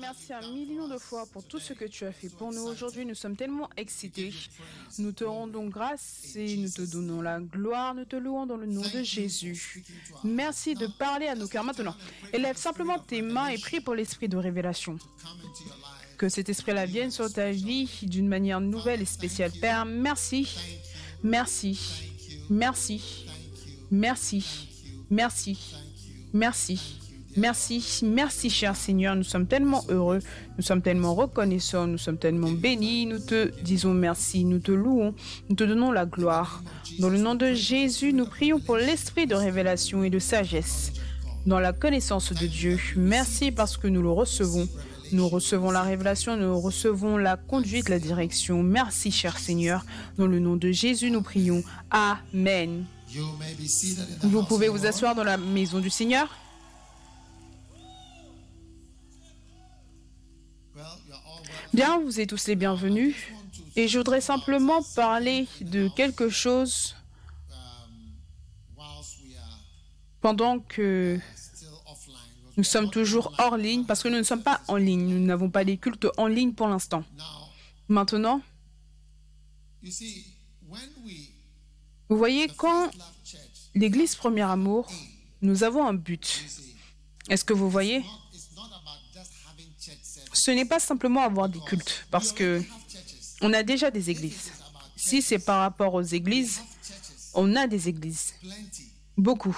Merci un million de fois pour tout ce que tu as fait pour nous aujourd'hui. Nous sommes tellement excités. Nous te rendons grâce et nous te donnons la gloire. Nous te louons dans le nom de Jésus. Merci de parler à nos cœurs maintenant. Élève simplement tes mains et prie pour l'esprit de révélation. Que cet esprit-là vienne sur ta vie d'une manière nouvelle et spéciale. Père, merci. Merci. Merci. Merci. Merci. Merci. Merci, merci cher Seigneur, nous sommes tellement heureux, nous sommes tellement reconnaissants, nous sommes tellement bénis, nous te disons merci, nous te louons, nous te donnons la gloire. Dans le nom de Jésus, nous prions pour l'esprit de révélation et de sagesse dans la connaissance de Dieu. Merci parce que nous le recevons. Nous recevons la révélation, nous recevons la conduite, la direction. Merci cher Seigneur. Dans le nom de Jésus, nous prions. Amen. Vous pouvez vous asseoir dans la maison du Seigneur. Bien, vous êtes tous les bienvenus. Et je voudrais simplement parler de quelque chose pendant que nous sommes toujours hors ligne, parce que nous ne sommes pas en ligne. Nous n'avons pas les cultes en ligne pour l'instant. Maintenant, vous voyez, quand l'Église Premier Amour, nous avons un but. Est-ce que vous voyez? Ce n'est pas simplement avoir des cultes, parce que on a déjà des églises. Si c'est par rapport aux églises, on a des églises. Beaucoup.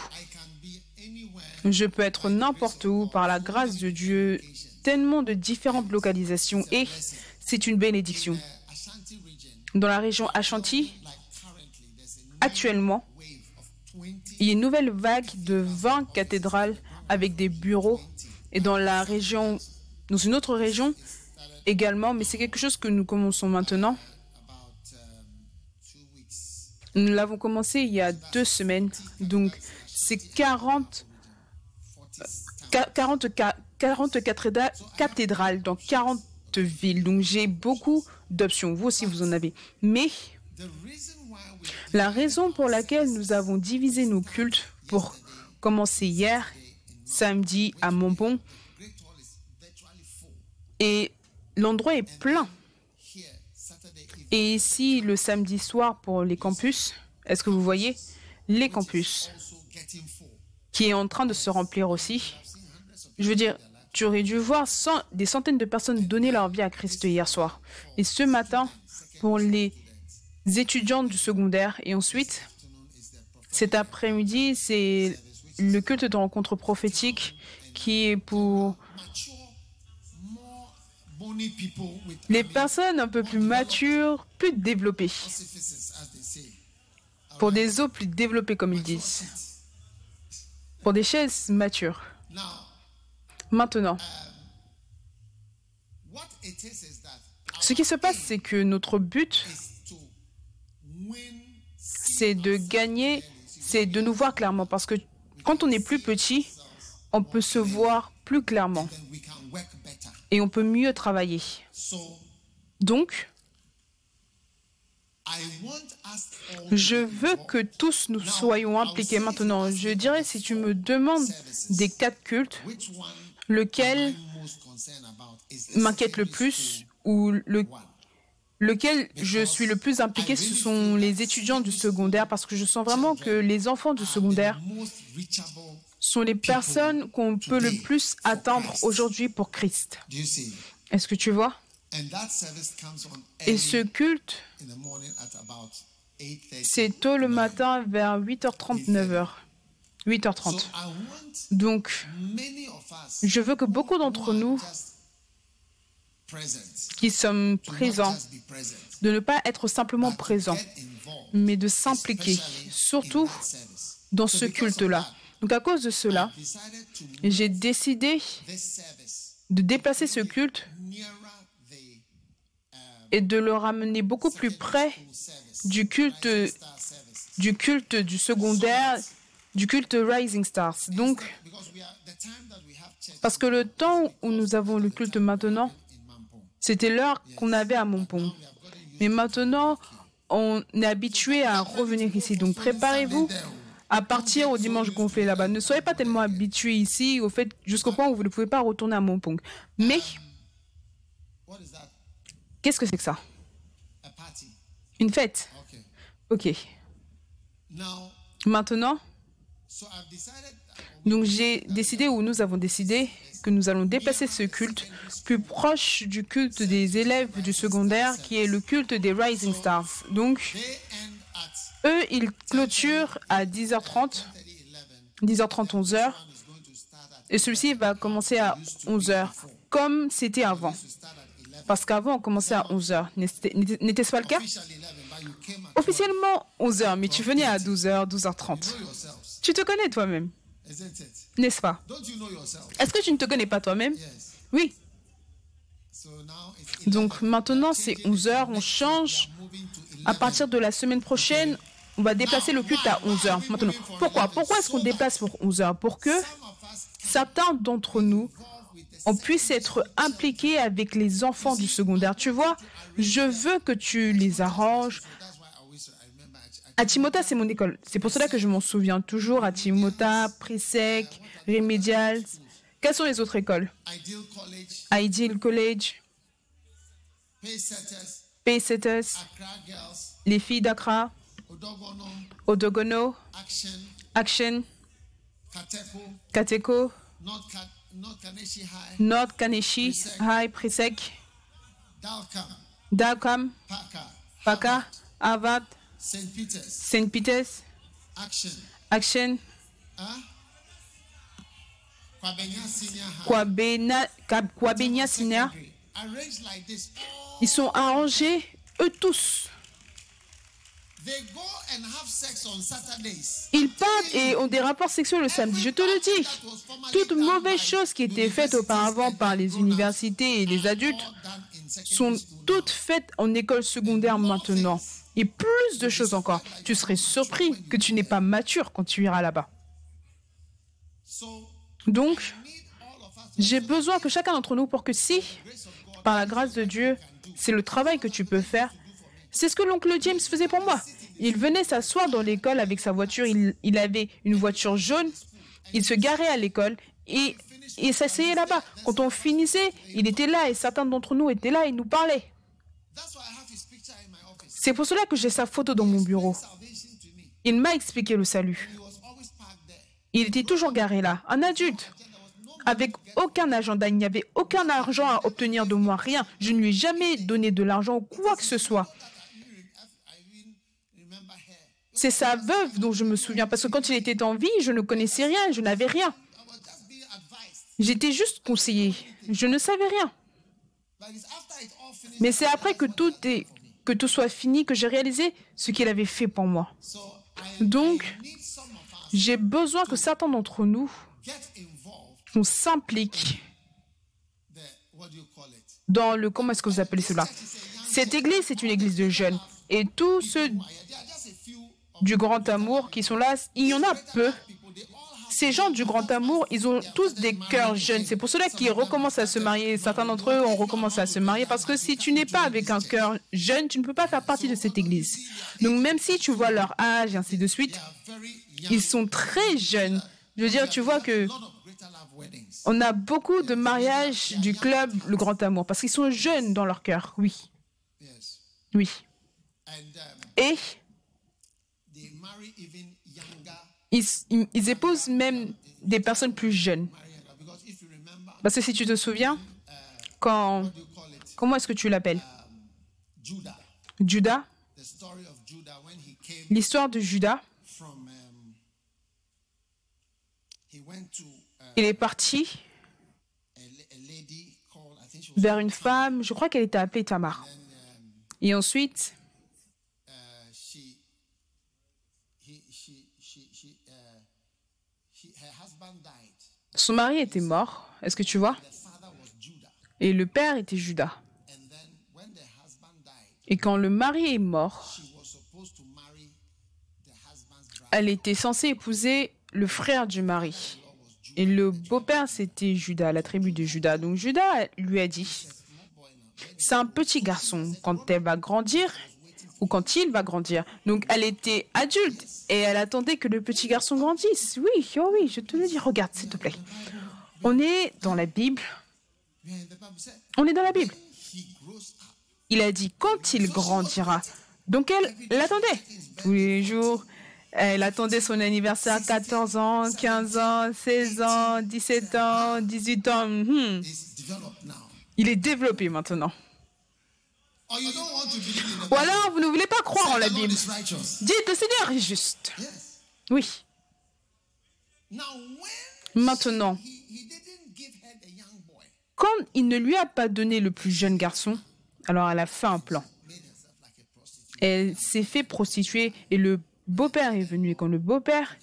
Je peux être n'importe où par la grâce de Dieu, tellement de différentes localisations et c'est une bénédiction. Dans la région Ashanti, actuellement, il y a une nouvelle vague de 20 cathédrales avec des bureaux. Et dans la région dans une autre région également, mais c'est quelque chose que nous commençons maintenant. Nous l'avons commencé il y a deux semaines, donc c'est 40, 40, 40 cathédrales dans 40 villes, donc j'ai beaucoup d'options, vous aussi vous en avez. Mais la raison pour laquelle nous avons divisé nos cultes pour commencer hier, samedi à Montbon, et l'endroit est plein. Et ici, le samedi soir pour les campus, est-ce que vous voyez les campus qui est en train de se remplir aussi? Je veux dire, tu aurais dû voir des centaines de personnes donner leur vie à Christ hier soir. Et ce matin, pour les étudiants du secondaire. Et ensuite, cet après-midi, c'est le culte de rencontre prophétique qui est pour les personnes un peu plus matures, plus développées. Pour des os plus développés, comme ils disent. Pour des chaises matures. Maintenant, ce qui se passe, c'est que notre but, c'est de gagner, c'est de nous voir clairement. Parce que quand on est plus petit, on peut se voir plus clairement et on peut mieux travailler. Donc, je veux que tous nous soyons impliqués maintenant. Je dirais, si tu me demandes des quatre cultes, lequel m'inquiète le plus ou le, lequel je suis le plus impliqué, ce sont les étudiants du secondaire parce que je sens vraiment que les enfants du secondaire sont les personnes qu'on peut le plus attendre aujourd'hui pour Christ. Est-ce que tu vois? Et ce culte, c'est tôt le matin vers 8h30, 9h. 8h30. Donc, je veux que beaucoup d'entre nous qui sommes présents, de ne pas être simplement présents, mais de s'impliquer, surtout dans ce culte-là. Donc à cause de cela, j'ai décidé de déplacer ce culte et de le ramener beaucoup plus près du culte du culte du secondaire, du culte Rising Stars. Donc, parce que le temps où nous avons le culte maintenant, c'était l'heure qu'on avait à Montpont. Mais maintenant, on est habitué à revenir ici. Donc, préparez-vous à partir au dimanche gonflé là-bas. Ne soyez pas tellement habitués ici au fait jusqu'au point où vous ne pouvez pas retourner à Montpong. Mais qu'est-ce que c'est que ça? Une fête. Ok. Maintenant, donc j'ai décidé ou nous avons décidé que nous allons déplacer ce culte plus proche du culte des élèves du secondaire qui est le culte des Rising Stars. Donc, eux, ils clôturent à 10h30, 30, 11. 10h30, 11h, One is going to start at et celui-ci va commencer à 11h, comme c'était avant. to start at 11. Parce qu'avant, on commençait à 11h. N'était- N'était-ce pas le cas? Officially 11, but you came at Officiellement 11h, mais tu venais à 12h, 12h30. know yourselves, Tu te connais toi-même, n'est-ce pas? Est-ce que tu ne te connais pas toi-même? Oui. Donc maintenant, c'est 11h, on change. moving to 11. À partir de la semaine prochaine, on va déplacer le culte à 11h. Maintenant, pourquoi? Pourquoi est-ce qu'on déplace pour 11h Pour que certains d'entre nous on puisse être impliqués avec les enfants du secondaire. Tu vois, je veux que tu les arranges. À Timota, c'est mon école. C'est pour cela que je m'en souviens toujours. À Timota, Presec, Remedial. Quelles sont les autres écoles? Ideal College, Paysetters, les filles d'Accra, Odogono, Action, Kateko, North, Ka- North Kaneshi High, Presec, Dalcam, Paka, Harvard, St. Peter's. Peters, Action, Action, Kwabena, Senior. Ils sont arrangés, eux tous. Ils partent et ont des rapports sexuels le samedi. Je te le dis. Toutes mauvaises choses qui étaient faites auparavant par les universités et les adultes sont toutes faites en école secondaire maintenant. Et plus de choses encore. Tu serais surpris que tu n'es pas mature quand tu iras là-bas. Donc, j'ai besoin que chacun d'entre nous, pour que si, par la grâce de Dieu, c'est le travail que tu peux faire, c'est ce que l'oncle James faisait pour moi. Il venait s'asseoir dans l'école avec sa voiture. Il, avait une voiture jaune. Il se garait à l'école et il s'asseyait là-bas. Quand on finissait, il était là et certains d'entre nous étaient là et nous parlaient. C'est pour cela que j'ai sa photo dans mon bureau. Il m'a expliqué le salut. Il était toujours garé là, un adulte, avec aucun agenda. Il n'y avait aucun argent à obtenir de moi, rien. Je ne lui ai jamais donné de l'argent ou quoi que ce soit. C'est sa veuve dont je me souviens, parce que quand il était en vie, je ne connaissais rien, je n'avais rien. J'étais juste conseillé, je ne savais rien. Mais c'est après que tout, est, que tout soit fini que j'ai réalisé ce qu'il avait fait pour moi. Donc, j'ai besoin que certains d'entre nous, get involved. on s'implique The what do you call it? dans le... Comment est-ce que vous appelez cela? Cette église, c'est une église de jeunes. Et tous ceux du grand amour qui sont là, il y en a peu. Ces gens du grand amour, ils ont tous des cœurs jeunes. C'est pour cela qu'ils recommencent à se marier. Certains d'entre eux ont recommencé à se marier parce que si tu n'es pas avec un cœur jeune, tu ne peux pas faire partie de cette église. Donc même si tu vois leur âge et ainsi de suite, ils sont très jeunes. Je veux dire, tu vois que on a beaucoup de mariages du club Le Grand Amour parce qu'ils sont jeunes dans leur cœur. Oui, oui. Et ils, épousent même des personnes plus jeunes. Parce que si tu te souviens, quand... Comment est-ce que tu l'appelles? Judas L'histoire de Judas, il est parti vers une femme, je crois qu'elle était appelée Tamar. Et ensuite, son mari était mort, est-ce que tu vois? Et le père était Judas. Et quand le mari est mort, elle était censée épouser le frère du mari. Et le beau-père, c'était Judas, la tribu de Judas. Donc Judas lui a dit, c'est un petit garçon. Quand elle va grandir, ou quand il va grandir. Donc elle était adulte et elle attendait que le petit garçon grandisse. Oui, oh oui, je te le dis. Regarde, s'il te plaît. On est dans la Bible. On est dans la Bible. Il a dit quand il grandira. Donc elle l'attendait tous les jours. Elle attendait son anniversaire 14 ans, 15 ans, 16 ans, 17 ans, 18 ans. Hmm. Il est développé maintenant. Ou alors, vous ne voulez pas croire en la Bible. Dites, le Seigneur est juste. Oui. Maintenant, quand il ne lui a pas donné le plus jeune garçon, alors elle a fait un plan. Elle s'est fait prostituer et le beau-père est venu. Et quand le beau-père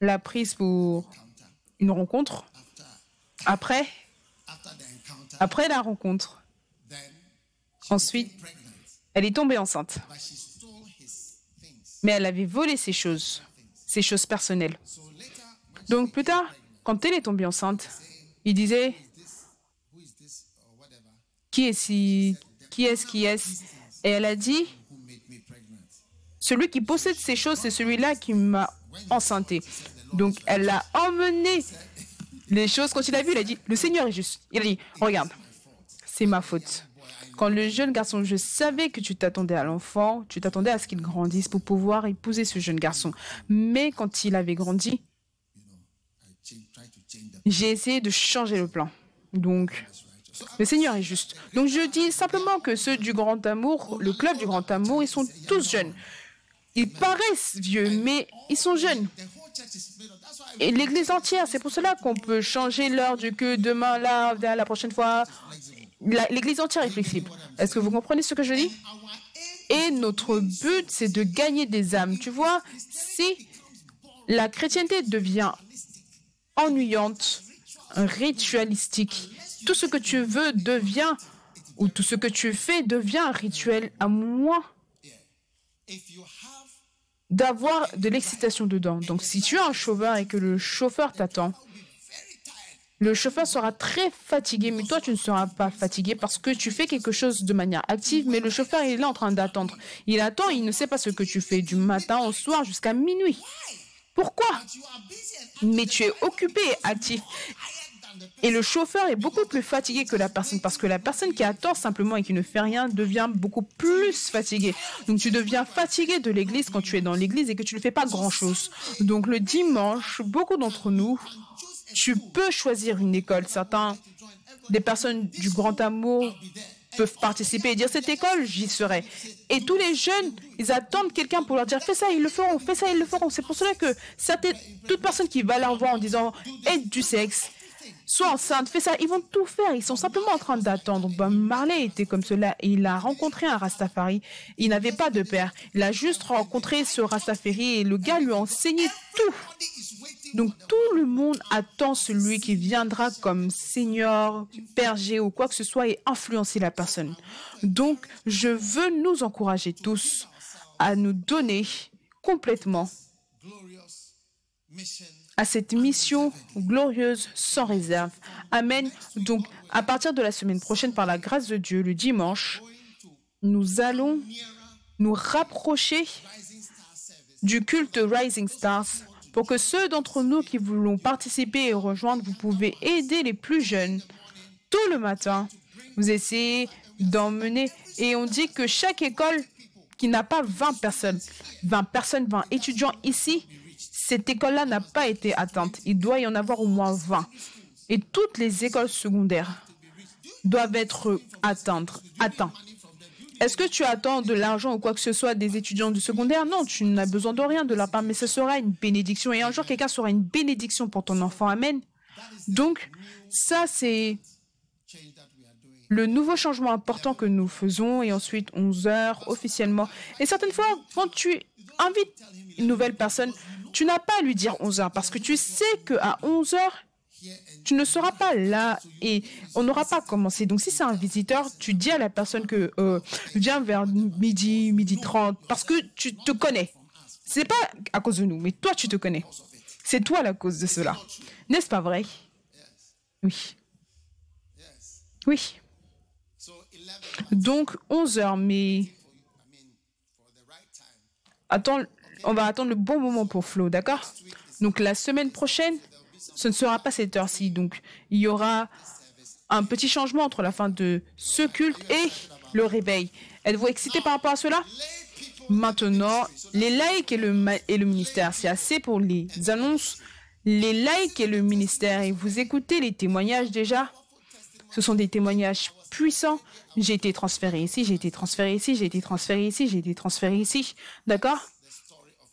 l'a prise pour une rencontre, après, après la rencontre, ensuite, elle est tombée enceinte. Mais elle avait volé ses choses, ses choses personnelles. Donc plus tard, quand elle est tombée enceinte, il disait, qui est-ce qui est-ce? Et elle a dit, celui qui possède ces choses, c'est celui-là qui m'a enceinté. Donc elle a emmené les choses. Quand il a vu, il a dit, le Seigneur est juste. Il a dit, regarde, c'est ma faute. Quand le jeune garçon, je savais que tu t'attendais à l'enfant, tu t'attendais à ce qu'il grandisse pour pouvoir épouser ce jeune garçon. Mais quand il avait grandi, j'ai essayé de changer le plan. Donc, le Seigneur est juste. Donc je dis simplement que ceux du grand amour, le club du grand amour, ils sont tous jeunes. Ils paraissent vieux, mais ils sont jeunes. Et l'église entière, c'est pour cela qu'on peut changer l'heure du que demain, là, la prochaine fois. L'église entière est flexible. Est-ce que vous comprenez ce que je dis? Et notre but, c'est de gagner des âmes. Tu vois, si la chrétienté devient ennuyante, ritualistique, tout ce que tu veux devient, ou tout ce que tu fais devient un rituel à moins d'avoir de l'excitation dedans. Donc si tu as un chauffeur et que le chauffeur t'attend, le chauffeur sera très fatigué, mais toi, tu ne seras pas fatigué parce que tu fais quelque chose de manière active, mais le chauffeur, il est en train d'attendre. Il attend, il ne sait pas ce que tu fais du matin au soir jusqu'à minuit. Pourquoi? Mais tu es occupé actif. Et le chauffeur est beaucoup plus fatigué que la personne parce que la personne qui attend simplement et qui ne fait rien devient beaucoup plus fatiguée. Donc tu deviens fatigué de l'église quand tu es dans l'église et que tu ne fais pas grand-chose. Donc le dimanche, beaucoup d'entre nous, tu peux choisir une école. Certains, des personnes du grand amour peuvent participer et dire cette école, j'y serai. Et tous les jeunes, ils attendent quelqu'un pour leur dire fais ça, ils le feront, fais ça, ils le feront. C'est pour cela que certaines, toute personne qui va leur voir en disant aide du sexe, Sois enceinte, fais ça. Ils vont tout faire. Ils sont simplement en train d'attendre. Bob Marley était comme cela et il a rencontré un Rastafari. Il n'avait pas de père. Il a juste rencontré ce Rastafari et le gars lui a enseigné tout. Donc tout le monde attend celui qui viendra comme Seigneur, berger ou quoi que ce soit et influencer la personne. Donc je veux nous encourager tous à nous donner complètement à cette mission glorieuse sans réserve. Amen. Donc, à partir de la semaine prochaine, par la grâce de Dieu, le dimanche, nous allons nous rapprocher du culte Rising Stars pour que ceux d'entre nous qui voulons participer et rejoindre, vous pouvez aider les plus jeunes tout le matin. Vous essayez d'emmener et on dit que chaque école qui n'a pas 20 personnes, 20 personnes, 20 étudiants ici, cette école-là n'a pas été atteinte. Il doit y en avoir au moins 20. Et toutes les écoles secondaires doivent être atteintes. Est-ce que tu attends de l'argent ou quoi que ce soit des étudiants du secondaire? Non, tu n'as besoin de rien de leur part, mais ce sera une bénédiction. Et un jour, quelqu'un sera une bénédiction pour ton enfant. Amen. Donc, ça, c'est le nouveau changement important que nous faisons. Et ensuite, 11 heures officiellement. Et certaines fois, quand tu invites une nouvelle personne, tu n'as pas à lui dire 11 heures parce que tu sais qu'à 11 heures, tu ne seras pas là et on n'aura pas commencé. Donc, si c'est un visiteur, tu dis à la personne que euh, viens vers midi, midi 30, parce que tu te connais. C'est pas à cause de nous, mais toi, tu te connais. C'est toi la cause de cela. N'est-ce pas vrai? Oui. Oui. Donc, 11 heures, mais attends, on va attendre le bon moment pour Flo, d'accord? Donc la semaine prochaine, ce ne sera pas cette heure-ci. Donc il y aura un petit changement entre la fin de ce culte et le réveil. Êtes-vous excité par rapport à cela? Maintenant, les laïcs et le, ministère, c'est assez pour les annonces. Les laïcs et le ministère, et vous écoutez les témoignages déjà? Ce sont des témoignages puissants. J'ai été transféré ici, j'ai été transféré ici, j'ai été transféré ici, j'ai été transféré ici. D'accord?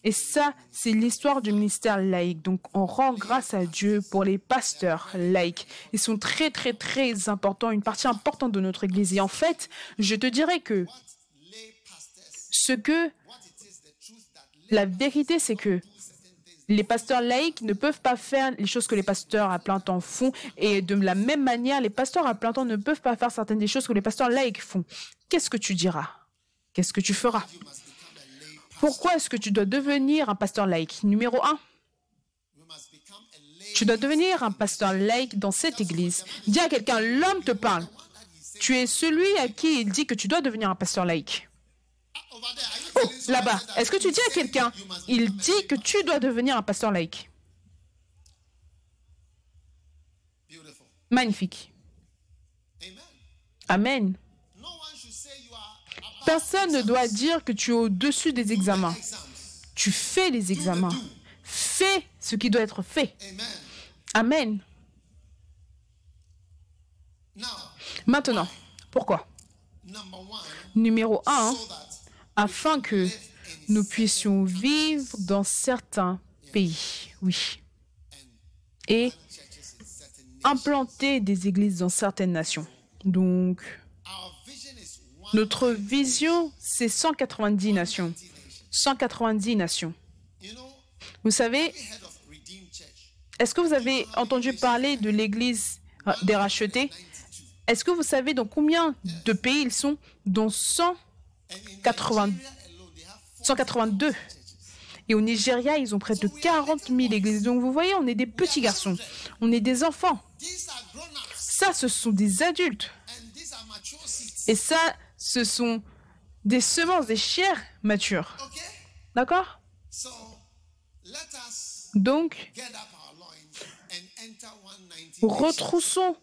Et ça, c'est l'histoire du ministère laïque. Donc, on rend grâce à Dieu pour les pasteurs laïcs. Ils sont très, très, très importants, une partie importante de notre Église. Et en fait, je te dirais que ce que la vérité, c'est que les pasteurs laïcs ne peuvent pas faire les choses que les pasteurs à plein temps font. Et de la même manière, les pasteurs à plein temps ne peuvent pas faire certaines des choses que les pasteurs laïcs font. Qu'est-ce que tu diras? Qu'est-ce que tu feras? Pourquoi est-ce que tu dois devenir un pasteur laïque? Numéro un, tu dois devenir un pasteur laïque dans cette église. Dis à quelqu'un, l'homme te parle. Tu es celui à qui il dit que tu dois devenir un pasteur laïque. Oh, là-bas, est-ce que tu dis à quelqu'un, il dit que tu dois devenir un pasteur laïque? Magnifique. Amen. Personne ne doit dire que tu es au-dessus des examens. Tu fais les examens. Fais ce qui doit être fait. Amen. Maintenant, pourquoi? Numéro un, afin que nous puissions vivre dans certains pays, oui, et implanter des églises dans certaines nations. Donc, notre vision, c'est 190 nations. 190 nations. Vous savez, est-ce que vous avez entendu parler de l'Église des rachetés? Est-ce que vous savez dans combien de pays ils sont? Dans 182. Et au Nigeria, ils ont près de 40 000 églises. Donc vous voyez, on est des petits garçons. On est des enfants. Ça, ce sont des adultes. Et ça, ce sont des semences, des chairs matures. D'accord? Donc, retroussons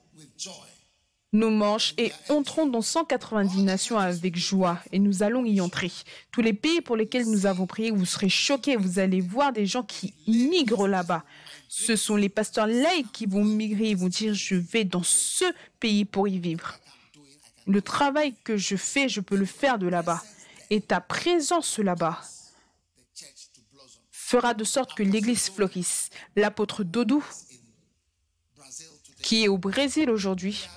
nos manches et entrons dans 190 nations avec joie et nous allons y entrer. Tous les pays pour lesquels nous avons prié, vous serez choqués, vous allez voir des gens qui migrent là-bas. Ce sont les pasteurs laïcs qui vont migrer, ils vont dire je vais dans ce pays pour y vivre. Le travail que je fais, je peux le faire de là-bas. Et ta présence là-bas fera de sorte que l'Église florisse. L'apôtre Dodou, qui est au Brésil aujourd'hui,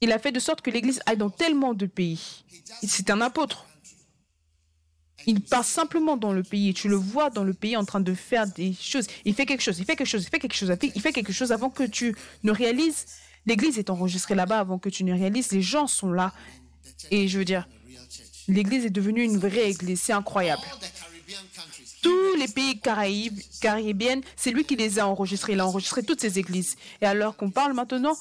il a fait de sorte que l'Église aille dans tellement de pays. C'est un apôtre. Il part simplement dans le pays et tu le vois dans le pays en train de faire des choses. Il fait quelque chose, il fait quelque chose, il fait quelque chose, il fait quelque chose avant que tu ne réalises L'église est enregistrée là-bas avant que tu ne réalises. Les gens sont là. Et je veux dire, l'église est devenue une vraie église. C'est incroyable. Tous les pays caraïbes, caribéens, c'est lui qui les a enregistrés. Il a enregistré toutes ces églises. Et alors qu'on parle maintenant,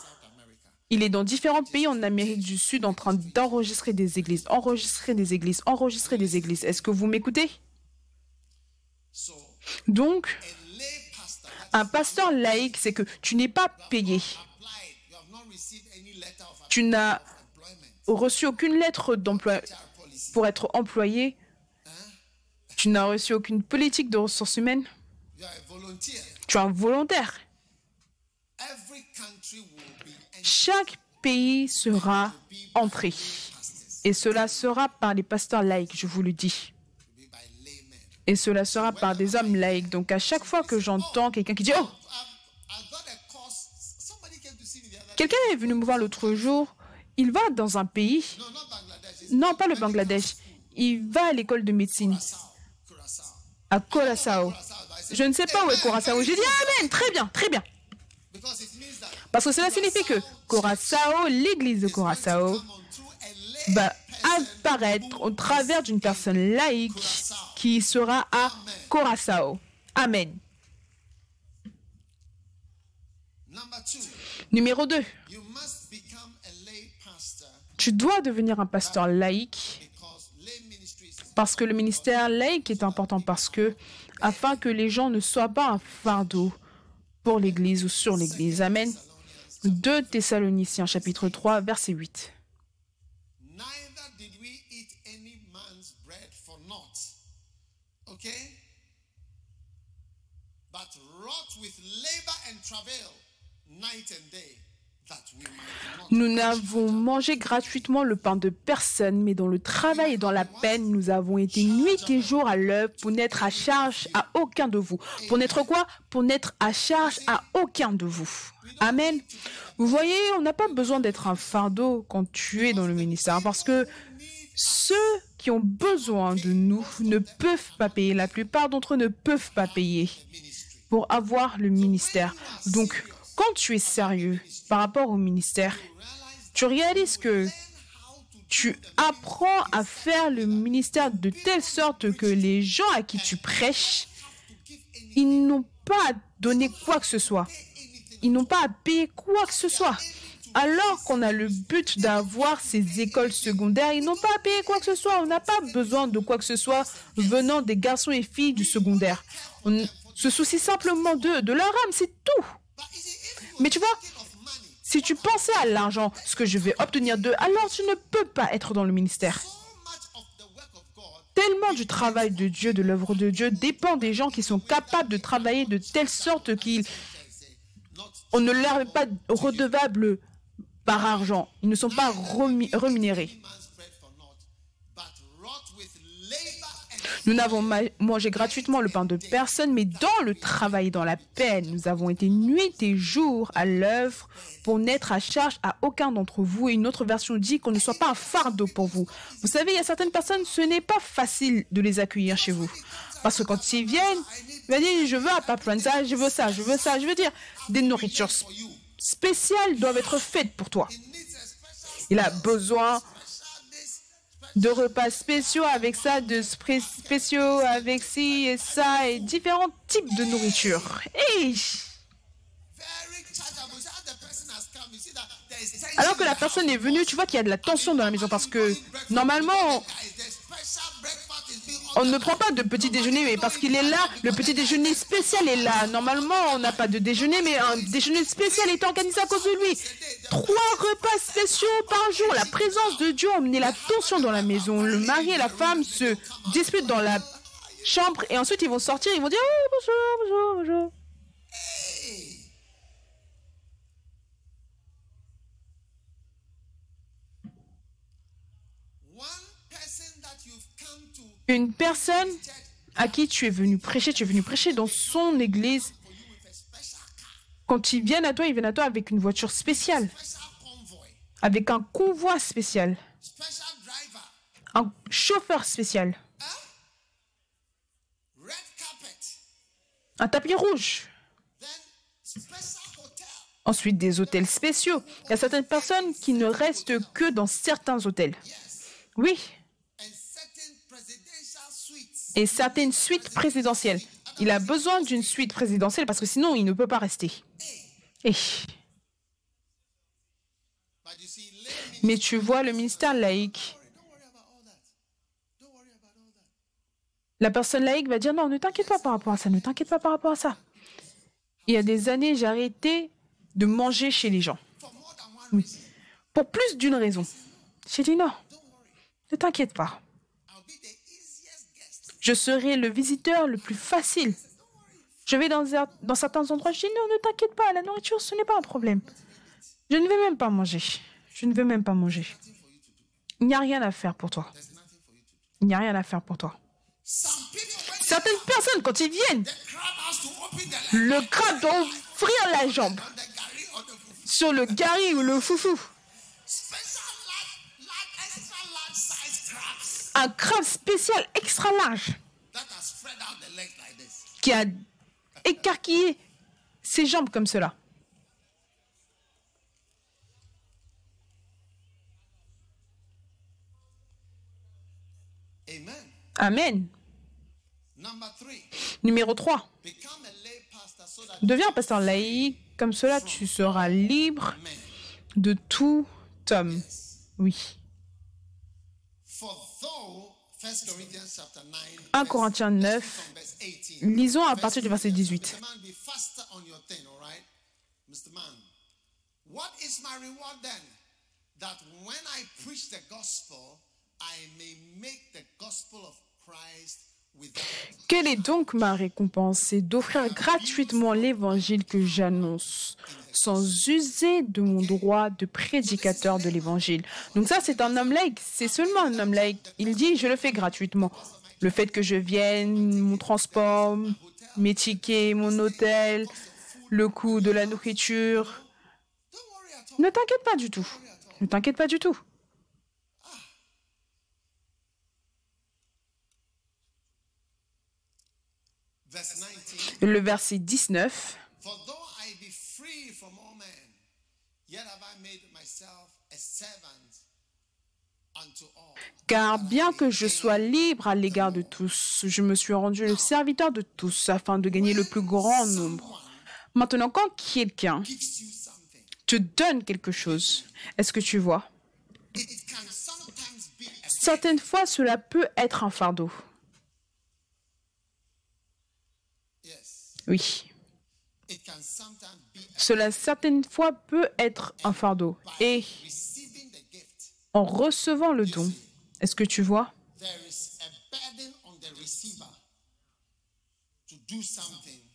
il est dans différents pays en Amérique du Sud en train d'enregistrer des églises, enregistrer des églises, enregistrer des églises. Est-ce que vous m'écoutez? Donc, un pasteur laïque, c'est que tu n'es pas payé tu n'as reçu aucune lettre d'emploi pour être employé. Tu n'as reçu aucune politique de ressources humaines. Tu es un volontaire. Chaque pays sera entré. Et cela sera par les pasteurs laïcs, je vous le dis. Et cela sera par des hommes laïcs. Donc à chaque fois que j'entends quelqu'un qui dit Oh, Quelqu'un est venu me voir l'autre jour. Il va dans un pays. Non, pas le Bangladesh. Il va à l'école de médecine. À Curaçao. Je ne sais pas où est Curaçao. J'ai dit Amen, très bien, très bien. Parce que cela signifie que Curaçao, l'église de Curaçao, va apparaître au travers d'une personne laïque qui sera à Curaçao. Amen. Numéro 2. Tu dois devenir un pasteur laïque Parce que le ministère laïque est important, parce que afin que les gens ne soient pas un fardeau pour l'Église ou sur l'Église. Amen. 2 Thessaloniciens chapitre 3 verset 8. Neither did we eat any man's bread for naught. Okay? But wrought with labor and travail Nous n'avons mangé gratuitement le pain de personne, mais dans le travail et dans la peine, nous avons été nuit et jour à l'œuvre pour n'être à charge à aucun de vous. Pour n'être quoi? Pour n'être à charge à aucun de vous. Amen. Vous voyez, on n'a pas besoin d'être un fardeau quand tu es dans le ministère, parce que ceux qui ont besoin de nous ne peuvent pas payer. La plupart d'entre eux ne peuvent pas payer pour avoir le ministère. Donc, quand tu es sérieux par rapport au ministère, tu réalises que tu apprends à faire le ministère de telle sorte que les gens à qui tu prêches, ils n'ont pas à donner quoi que ce soit. Ils n'ont pas à payer quoi que ce soit. Alors qu'on a le but d'avoir ces écoles secondaires, ils n'ont pas à payer quoi que ce soit. On n'a pas besoin de quoi que ce soit venant des garçons et filles du secondaire. On se soucie simplement d'eux, de leur âme, c'est tout. Mais tu vois, si tu pensais à l'argent, ce que je vais obtenir d'eux, alors tu ne peux pas être dans le ministère. Tellement du travail de Dieu, de l'œuvre de Dieu, dépend des gens qui sont capables de travailler de telle sorte qu'ils ne leur est pas redevable par argent. Ils ne sont pas remi- rémunérés. man's bread for naught, but wrought with labor and Nous n'avons ma- mangé gratuitement le pain de personne, mais dans le travail, dans la peine, nous avons été nuit et jour à l'œuvre pour n'être à charge à aucun d'entre vous. Et une autre version dit qu'on ne soit pas un fardeau pour vous. Vous savez, il y a certaines personnes, ce n'est pas facile de les accueillir chez vous. Parce que quand ils viennent, ils dire, je veux à Papranza, je veux ça, je veux ça. Je veux dire, des nourritures spéciales doivent être faites pour toi. Il a besoin de repas spéciaux avec ça, de spéciaux avec ci et ça, et différents types de nourriture. Hey Alors que la personne est venue, tu vois qu'il y a de la tension dans la maison parce que normalement, on ne prend pas de petit déjeuner, mais parce qu'il est là, le petit déjeuner spécial est là. Normalement, on n'a pas de déjeuner, mais un déjeuner spécial est organisé à cause de lui. Trois repas spéciaux par jour. La présence de Dieu a emmené la tension dans la maison. Le mari et la femme se disputent dans la chambre et ensuite ils vont sortir, ils vont dire oh, bonjour, bonjour, bonjour. Une personne à qui tu es venu prêcher, tu es venu prêcher dans son église. Quand ils viennent à toi, ils viennent à toi avec une voiture spéciale, avec un convoi spécial, un chauffeur spécial, un tapis rouge. Ensuite, des hôtels spéciaux. Il y a certaines personnes qui ne restent que dans certains hôtels. Oui, et certaines suites présidentielles. Il a besoin d'une suite présidentielle parce que sinon, il ne peut pas rester. Ministry, mais tu vois, le ministère laïque, la personne laïque va dire non, ne t'inquiète pas par rapport à ça, ne t'inquiète pas par rapport à ça. Il y a des années, j'ai arrêté de manger chez les gens. Pour plus d'une raison. J'ai dit non, ne t'inquiète pas. Je serai le visiteur le plus facile. Je vais dans, certains endroits, je dis non, ne t'inquiète pas, la nourriture, ce n'est pas un problème. Je ne vais même pas manger. Je ne vais même pas manger. Il n'y a rien à faire pour toi. Il n'y a rien à faire pour toi. Certaines personnes, quand ils viennent, le crabe doit ouvrir la jambe sur le gari ou le foufou. Un crabe spécial extra large qui a écarquillé ses jambes comme cela. Amen. Amen. Number three, Numéro 3. become a lay pastor so that Deviens un pasteur laïque, comme cela tu seras libre de tout homme. Oui. For though, First Corinthians chapter 9. 1 verse- Corinthiens let's 9, read from verse 18. lisons à partir du verset Corinthians, 18. Quelle est donc ma récompense? C'est d'offrir gratuitement l'évangile que j'annonce, sans user de mon droit de prédicateur de l'évangile. Donc ça, c'est un homme laïque, c'est seulement un homme laïque. Il dit, je le fais gratuitement. Le fait que je vienne, mon transport, mes tickets, mon hôtel, le coût de la nourriture. Ne t'inquiète pas du tout. Ne t'inquiète pas du tout. Servant unto all. Car bien que je sois libre à l'égard de tous, je me suis rendu le serviteur de tous afin de gagner le plus grand nombre. Maintenant, quand quelqu'un te donne quelque chose, est-ce que tu vois? Certaines fois, cela peut être un fardeau. Oui. Cela, certaines fois, peut être un fardeau. Et en recevant le don, est-ce que tu vois?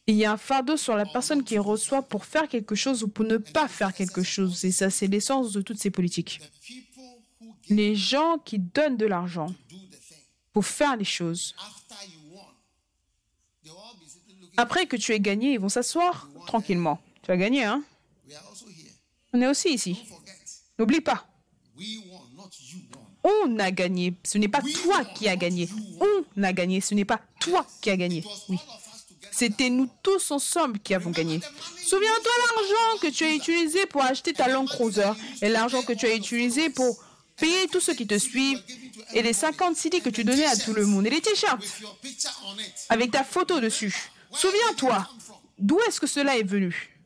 Il y a un fardeau sur la personne qui reçoit pour faire quelque chose ou pour ne pas faire quelque chose. Et ça, c'est l'essence de toutes ces politiques. Les gens qui donnent de l'argent pour faire les choses. Après que tu aies gagné, ils vont s'asseoir tranquillement. Tu as gagné, hein. On est aussi ici. N'oublie pas, on a gagné. Ce n'est pas toi qui as gagné. On a gagné. Ce n'est pas toi qui as gagné. Oui. C'était nous tous ensemble qui avons gagné. Souviens-toi l'argent que tu as utilisé pour acheter ta Land Cruiser et l'argent que tu as utilisé pour payer tous ceux qui te suivent et les 50 CD que tu donnais à tout le monde et les t-shirts avec ta photo dessus. Souviens-toi, d'où est-ce que cela est venu?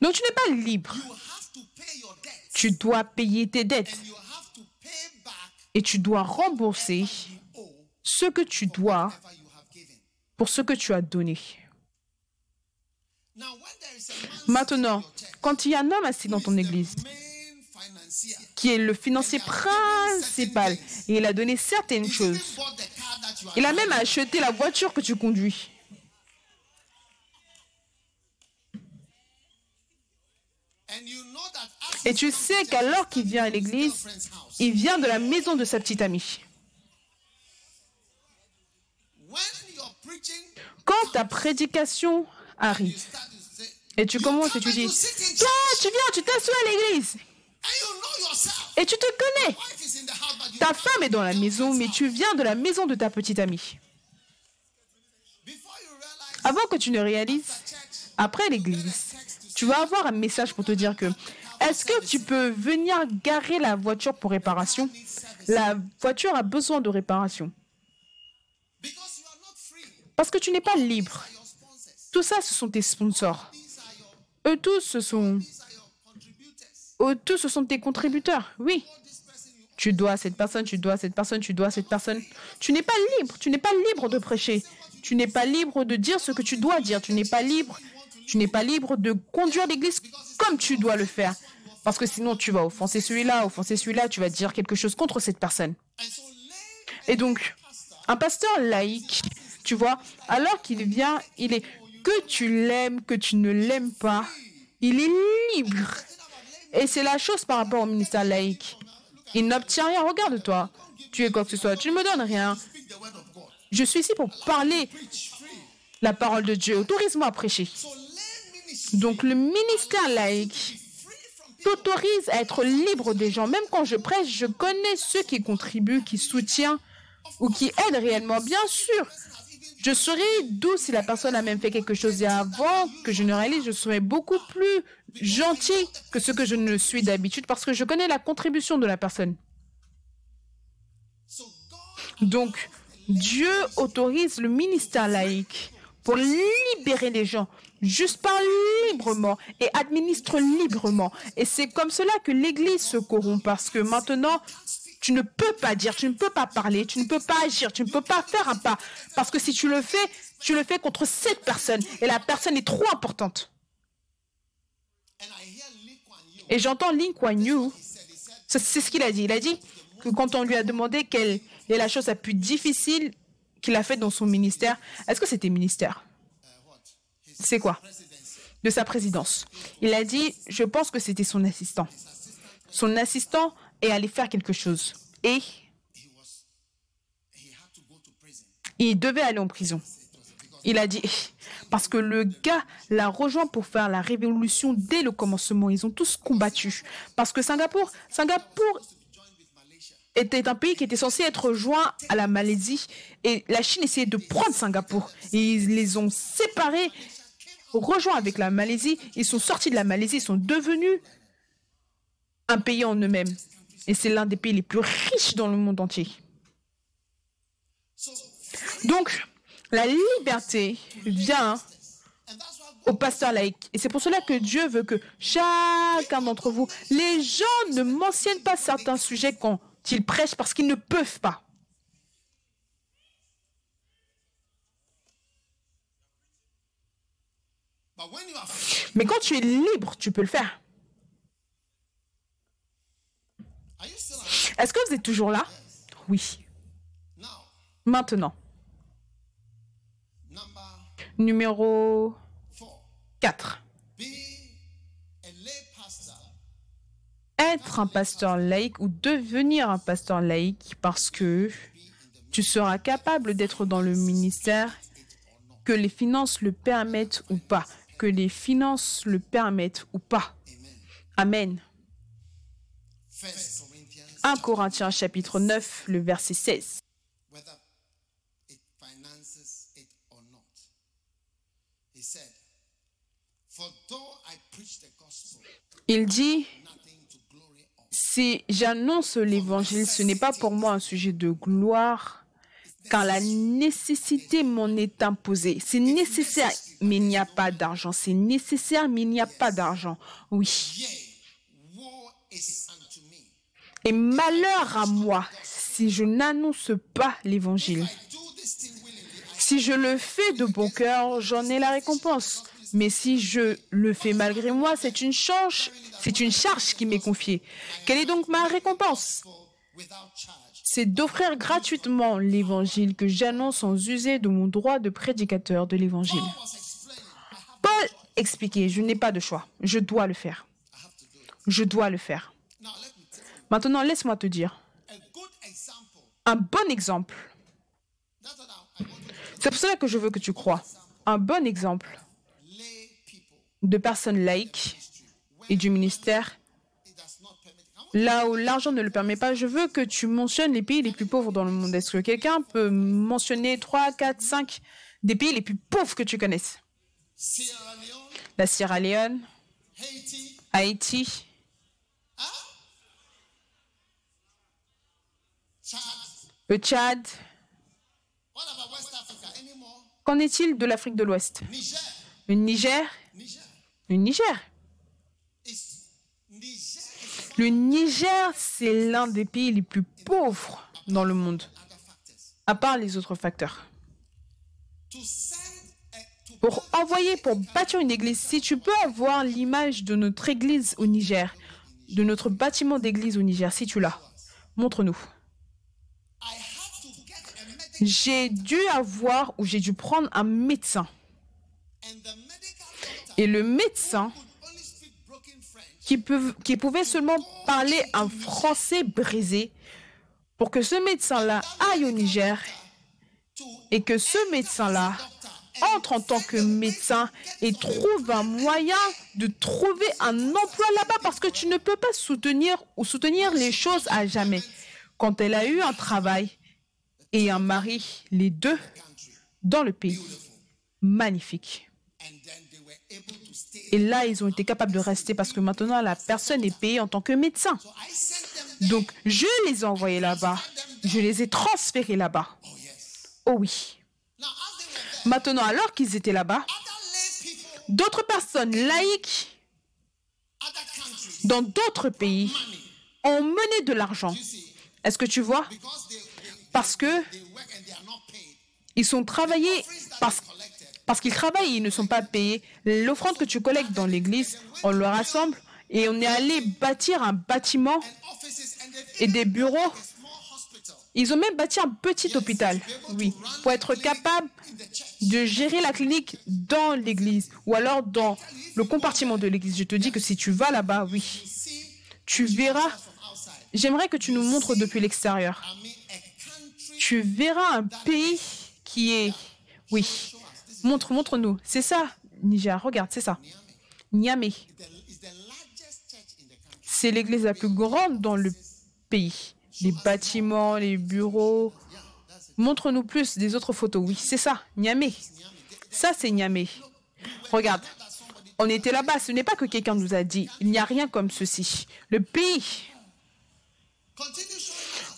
Donc tu n'es pas libre. Tu dois payer tes dettes et tu dois rembourser ce que tu dois pour ce que tu as donné. Maintenant, quand il y a un homme assis dans ton église qui est le financier principal et il a donné certaines choses, il a même acheté la voiture que tu conduis. Et tu sais qu'alors qu'il vient à l'église, il vient de la maison de sa petite amie. Quand ta prédication arrive et tu commences et tu dis, toi, tu viens, tu t'assois à l'église et tu te connais. Ta femme est dans la maison, mais tu viens de la maison de ta petite amie. Avant que tu ne réalises, après l'église, tu vas avoir un message pour te dire que est-ce que tu peux venir garer la voiture pour réparation? La voiture a besoin de réparation. Parce que tu n'es pas libre. Tout ça, ce sont tes sponsors. Eux tous, ce sont, eux tous, ce sont tes contributeurs. Oui. Tu dois à cette personne, tu dois à cette personne, tu dois à cette personne. Tu n'es pas libre. Tu n'es pas libre de prêcher. Tu n'es pas libre de dire ce que tu dois dire. Tu n'es pas libre. Tu n'es pas libre de conduire l'église comme tu dois le faire. Parce que sinon, tu vas offenser celui-là, offenser celui-là, tu vas dire quelque chose contre cette personne. Et donc, un pasteur laïque, tu vois, alors qu'il vient, il est que tu l'aimes, que tu ne l'aimes pas, il est libre. Et c'est la chose par rapport au ministère laïque. Il n'obtient rien. Regarde-toi. Tu es quoi que ce soit. Tu ne me donnes rien. Je suis ici pour parler la parole de Dieu. Autorise-moi à prêcher. Donc le ministère laïque t'autorise à être libre des gens. Même quand je prêche, je connais ceux qui contribuent, qui soutiennent ou qui aident réellement. Bien sûr, je serai doux si la personne a même fait quelque chose. Et avant que je ne réalise, je serai beaucoup plus gentil que ce que je ne suis d'habitude parce que je connais la contribution de la personne. Donc, Dieu autorise le ministère laïque pour libérer les gens. Juste parle librement et administre librement. Et c'est comme cela que l'Église se corrompt parce que maintenant, Tu ne peux pas dire, tu ne peux pas parler, tu ne peux pas agir, tu ne peux pas faire un pas. Parce que si tu le fais, tu le fais contre cette personne. Et la personne est trop importante. Et j'entends Lin Kuan Yew, c'est ce qu'il a dit. Il a dit que quand on lui a demandé quelle est la chose la plus difficile qu'il a faite dans son ministère, est-ce que c'était ministère? C'est quoi? De sa présidence. Il a dit, je pense que c'était son assistant. Son assistant est allé faire quelque chose. Et il devait aller en prison. Il a dit, parce que le gars l'a rejoint pour faire la révolution dès le commencement. Ils ont tous combattu. Parce que Singapour, Singapour était un pays qui était censé être joint à la Malaisie et la Chine essayait de prendre Singapour. Et ils les ont séparés, rejoints avec la Malaisie. Ils sont sortis de la Malaisie, ils sont devenus un pays en eux-mêmes. Et c'est l'un des pays les plus riches dans le monde entier. Donc, la liberté vient au pasteur laïque. Et c'est pour cela que Dieu veut que chacun d'entre vous, les gens ne mentionnent pas certains sujets quand ils prêchent parce qu'ils ne peuvent pas. Mais quand tu es libre, tu peux le faire. Est-ce que vous êtes toujours là? Oui. Maintenant. Numéro 4. Être un pasteur laïque ou devenir un pasteur laïque parce que tu seras capable d'être dans le ministère que les finances le permettent ou pas. Que les finances le permettent ou pas. Amen. 1 Corinthiens chapitre 9, le verset 16. Il dit, si j'annonce l'évangile, ce n'est pas pour moi un sujet de gloire, car la nécessité m'en est imposée. C'est nécessaire, mais il n'y a pas d'argent. C'est nécessaire, mais il n'y a pas d'argent. Oui. Et malheur à moi si je n'annonce pas l'évangile. Si je le fais de bon cœur, j'en ai la récompense. Mais si je le fais malgré moi, c'est une charge, c'est une charge qui m'est confiée. Quelle est donc ma récompense? C'est d'offrir gratuitement l'évangile que j'annonce sans user de mon droit de prédicateur de l'évangile. Paul expliquait, je n'ai pas de choix, je dois le faire. Je dois le faire. Maintenant, laisse-moi te dire un bon exemple. C'est pour cela que je veux que tu crois. Un bon exemple de personnes laïques et du ministère, là où l'argent ne le permet pas, je veux que tu mentionnes les pays les plus pauvres dans le monde. Est-ce que quelqu'un peut mentionner 3, 4, 5 des pays les plus pauvres que tu connaisses? La Sierra Leone, Haïti, le Tchad. Qu'en est-il de l'Afrique de l'Ouest? Le Niger? Le Niger. Le Niger, c'est l'un des pays les plus pauvres dans le monde, à part les autres facteurs. Pour envoyer, pour bâtir une église, si tu peux avoir l'image de notre église au Niger, de notre bâtiment d'église au Niger, si tu l'as, montre-nous. J'ai dû avoir ou j'ai dû prendre un médecin et le médecin, qui, qui pouvait seulement parler un français brisé, pour que ce médecin-là aille au Niger et que ce médecin-là entre en tant que médecin et trouve un moyen de trouver un emploi là-bas parce que tu ne peux pas soutenir ou soutenir les choses à jamais. Quand elle a eu un travail et un mari, les deux, dans le pays. Magnifique. Et là, ils ont été capables de rester parce que maintenant, la personne est payée en tant que médecin. Donc, je les ai envoyés là-bas. Je les ai transférés là-bas. Oh oui. Maintenant, alors qu'ils étaient là-bas, d'autres personnes laïques dans d'autres pays ont mené de l'argent. Est-ce que tu vois? Parce que ils sont travaillés parce, parce qu'ils travaillent et ils ne sont pas payés. L'offrande que tu collectes dans l'église, on le rassemble et on est allé bâtir un bâtiment et des bureaux. Ils ont même bâti un petit hôpital, oui, pour être capable de gérer la clinique dans l'église ou alors dans le compartiment de l'église. Je te dis que si tu vas là-bas, oui, tu verras. J'aimerais que tu nous montres depuis l'extérieur. Tu verras un pays qui est... Oui. Montre, montre-nous. C'est ça, Niger. Regarde, c'est ça. Niamey. C'est l'église la plus grande dans le pays. Les bâtiments, les bureaux. Montre-nous plus des autres photos. Oui, c'est ça, Niamey. Ça, c'est Niamey. Regarde, on était là-bas. Ce n'est pas que quelqu'un nous a dit. Il n'y a rien comme ceci. Le pays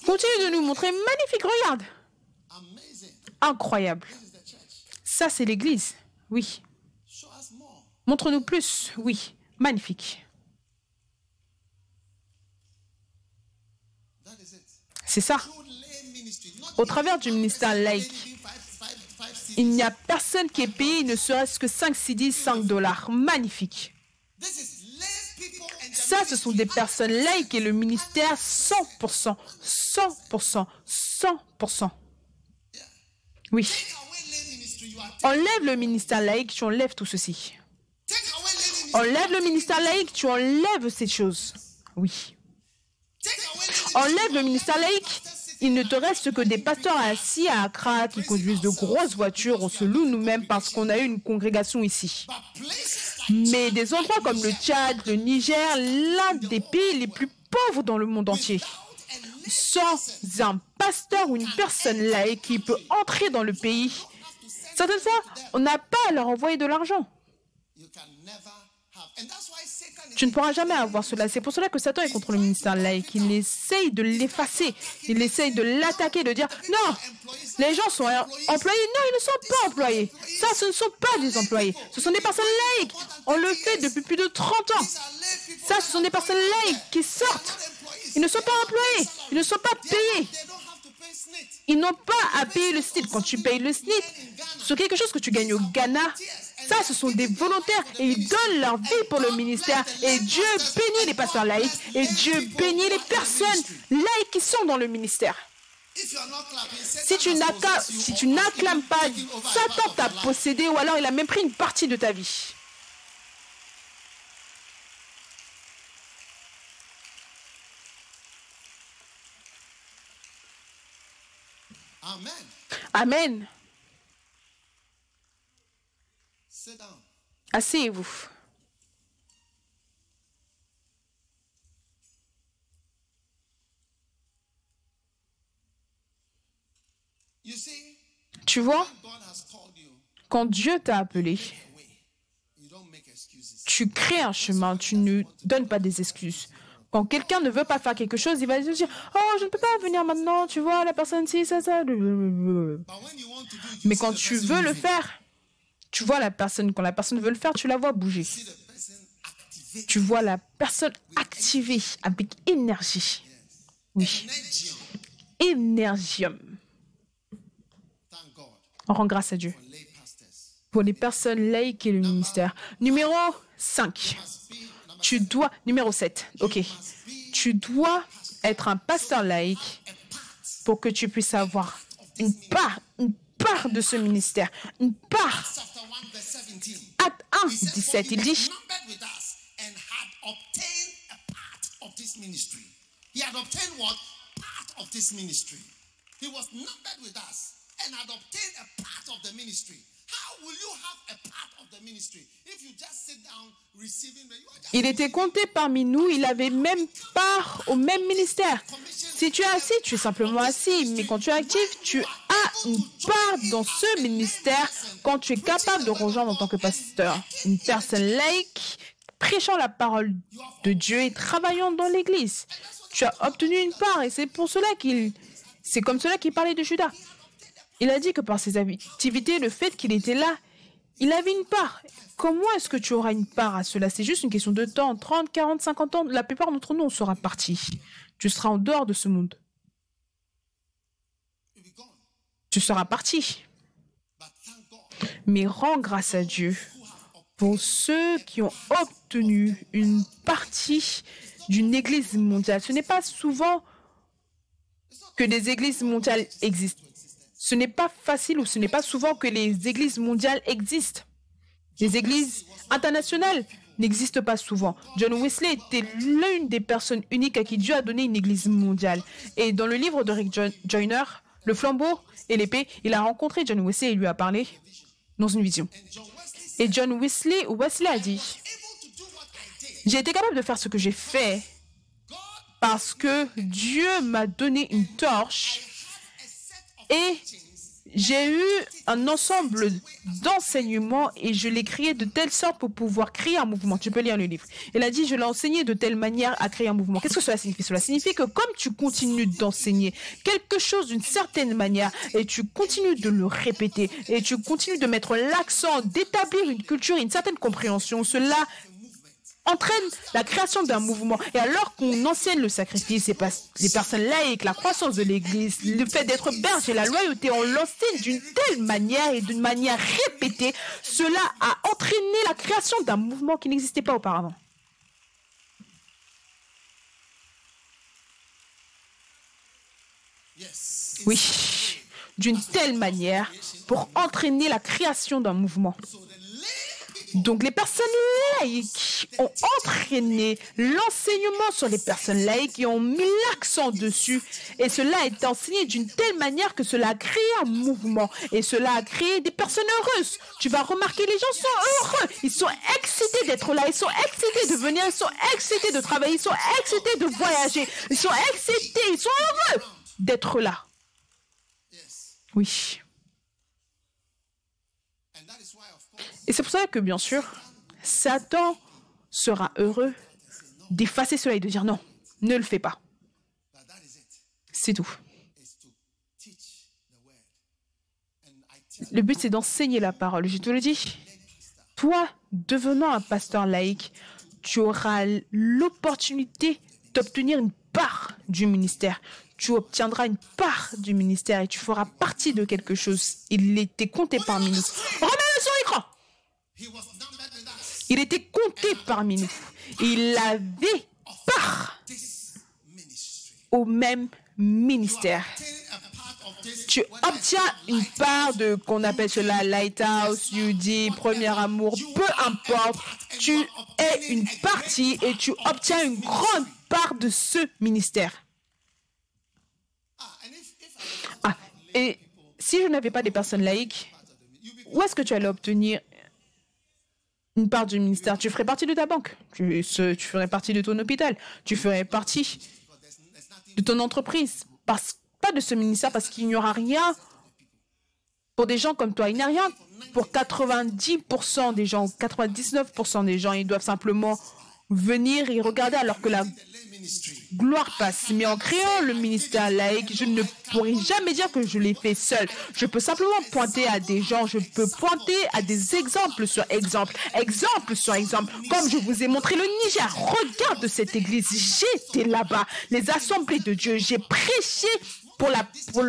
Continue de nous montrer. Magnifique, regarde. Incroyable. Ça, c'est l'église. Oui. Montre-nous plus. Oui. Magnifique. C'est ça. Au travers du ministère laïque, il n'y a personne qui est payé ne serait-ce que 5 CD, 5 dollars. Magnifique. Ça, ce sont des personnes laïques et le ministère 100%, 100%, 100%. Oui. Enlève le ministère laïque, tu enlèves tout ceci. Enlève le ministère laïque, tu enlèves ces choses. Oui. Enlève le ministère laïque. Il ne te reste que des pasteurs assis à Accra qui conduisent de grosses voitures. On se loue nous-mêmes parce qu'on a eu une congrégation ici. Mais des endroits comme le Tchad, le Niger, l'un des pays les plus pauvres dans le monde entier. Sans un pasteur ou une personne laïque qui peut entrer dans le pays, certaines fois, on n'a pas à leur envoyer de l'argent. Tu ne pourras jamais avoir cela. C'est pour cela que Satan est contre le ministère laïque. Il essaye de l'effacer. Il essaye de l'attaquer, de dire non, les gens sont employés. Non, ils ne sont pas employés. Ça, ce ne sont pas des employés. Ce sont des personnes laïques. On le fait depuis plus de 30 ans. Ça, ce sont des personnes laïques qui sortent. Ils ne sont pas employés. Ils ne sont pas payés. Ils n'ont pas à payer le SNIT. Quand tu payes le SNIT, c'est quelque chose que tu gagnes au Ghana. Ça, ce sont des volontaires et ils donnent leur vie pour le ministère. Et Dieu bénit les pasteurs laïcs et Dieu bénit les personnes laïques qui sont dans le ministère. Si tu si n'acclames pas, Satan t'a possédé ou alors il a même pris une partie de ta vie. Amen. Amen. Asseyez-vous. Tu vois, quand Dieu t'a appelé, tu crées un chemin, tu ne donnes pas des excuses. Quand quelqu'un ne veut pas faire quelque chose, il va se dire Oh, je ne peux pas venir maintenant, tu vois, la personne ci, ça, ça. Mais quand tu veux le faire, tu vois la personne. Quand la personne veut le faire, tu la vois bouger. Tu vois la personne activée avec énergie. Oui, énergium. On rend grâce à Dieu. Pour les personnes laïques et le ministère. Numéro 5. Must be number Tu dois. Numéro 7. Ok. Tu dois être un pasteur laïque pour que tu puisses avoir une part, part de ce ministère. Une part. chapter 1 verse 17. Acte 1, He said, 17, "For il dit. He had obtained what? Part of this ministry. He was numbered with us and had obtained a part of the ministry. Il était compté parmi nous, il avait même part au même ministère. Si tu es assis, tu es simplement assis, mais quand tu es actif, tu as une part dans ce ministère quand tu es capable de rejoindre en tant que pasteur. Une personne laïque prêchant la parole de Dieu et travaillant dans l'église. Tu as obtenu une part et c'est pour cela qu'il... C'est comme cela qu'il parlait de Judas. Il a dit que par ses activités, le fait qu'il était là, il avait une part. Comment est-ce que tu auras une part à cela? C'est juste une question de temps. 30, 40, 50 ans, la plupart d'entre nous, on sera partis. Tu seras en dehors de ce monde. tu seras parti. Mais rends grâce à Dieu pour ceux qui ont obtenu une partie d'une église mondiale. Ce n'est pas souvent que des églises mondiales existent. Ce n'est pas facile ou ce n'est pas souvent que les églises mondiales existent. Les églises internationales n'existent pas souvent. John Wesley était l'une des personnes uniques à qui Dieu a donné une église mondiale. Et dans le livre de Rick Jo- Joyner, Le flambeau et l'épée, il a rencontré John Wesley et lui a parlé dans une vision. Et John Wesley, Wesley a dit, j'ai été capable de faire ce que j'ai fait parce que Dieu m'a donné une torche had a set of et j'ai eu un ensemble d'enseignements et je l'ai créé de telle sorte pour pouvoir créer un mouvement. Tu peux lire le livre. Il a dit, je l'ai enseigné de telle manière à créer un mouvement. Qu'est-ce que cela signifie? Cela signifie que comme tu continues d'enseigner quelque chose d'une certaine manière et tu continues de le répéter et tu continues de mettre l'accent, d'établir une culture, une certaine compréhension, cela entraîne la création d'un mouvement. Et alors qu'on enseigne le sacrifice, les personnes laïques, la croissance de l'Église, le fait d'être berger, la loyauté, on l'enseigne d'une telle manière et d'une manière répétée, cela a entraîné la création d'un mouvement qui n'existait pas auparavant. Oui, d'une telle manière pour entraîner la création d'un mouvement. Donc les personnes laïques ont entraîné l'enseignement sur les personnes laïques et ont mis l'accent dessus. Et cela a été enseigné d'une telle manière que cela a créé un mouvement. Et cela a créé des personnes heureuses. Tu vas remarquer, les gens sont heureux. Ils sont excités d'être là. Ils sont excités de venir. Ils sont excités de travailler. Ils sont excités de voyager. Ils sont excités. Ils sont heureux d'être là. Oui. Et c'est pour ça que, bien sûr, Satan sera heureux d'effacer cela et de dire non, ne le fais pas. C'est tout. Le but, c'est d'enseigner la parole. Je te le dis. Toi, devenant un pasteur laïque, tu auras l'opportunité d'obtenir une part du ministère. Tu obtiendras une part du ministère et tu feras partie de quelque chose. Il était compté parmi nous. Remets-le sur l'écran. Il était compté parmi nous. Il avait part au même ministère. Tu obtiens une part de qu'on appelle cela Lighthouse, UD, Premier Amour, peu importe. Tu es une partie et tu obtiens une grande part de ce ministère. Ah, and if, if I Ah, et si je n'avais pas des personnes laïques, où est-ce que tu allais obtenir une part du ministère? Tu ferais partie de ta banque, tu, ferais partie de ton hôpital, tu ferais partie de ton entreprise. Pas de ce ministère parce qu'il n'y aura rien pour des gens comme toi. Il n'y a rien pour 90% des gens, 99% des gens. Ils doivent simplement venir et regarder alors que la gloire passe. Mais en créant le ministère laïque, je ne pourrai jamais dire que je l'ai fait seul. Je peux simplement pointer à des gens, je peux pointer à des exemples sur exemple, exemple sur exemple. Comme je vous ai montré le Niger, regarde cette église, j'étais là-bas, les assemblées de Dieu, j'ai prêché pour la, pour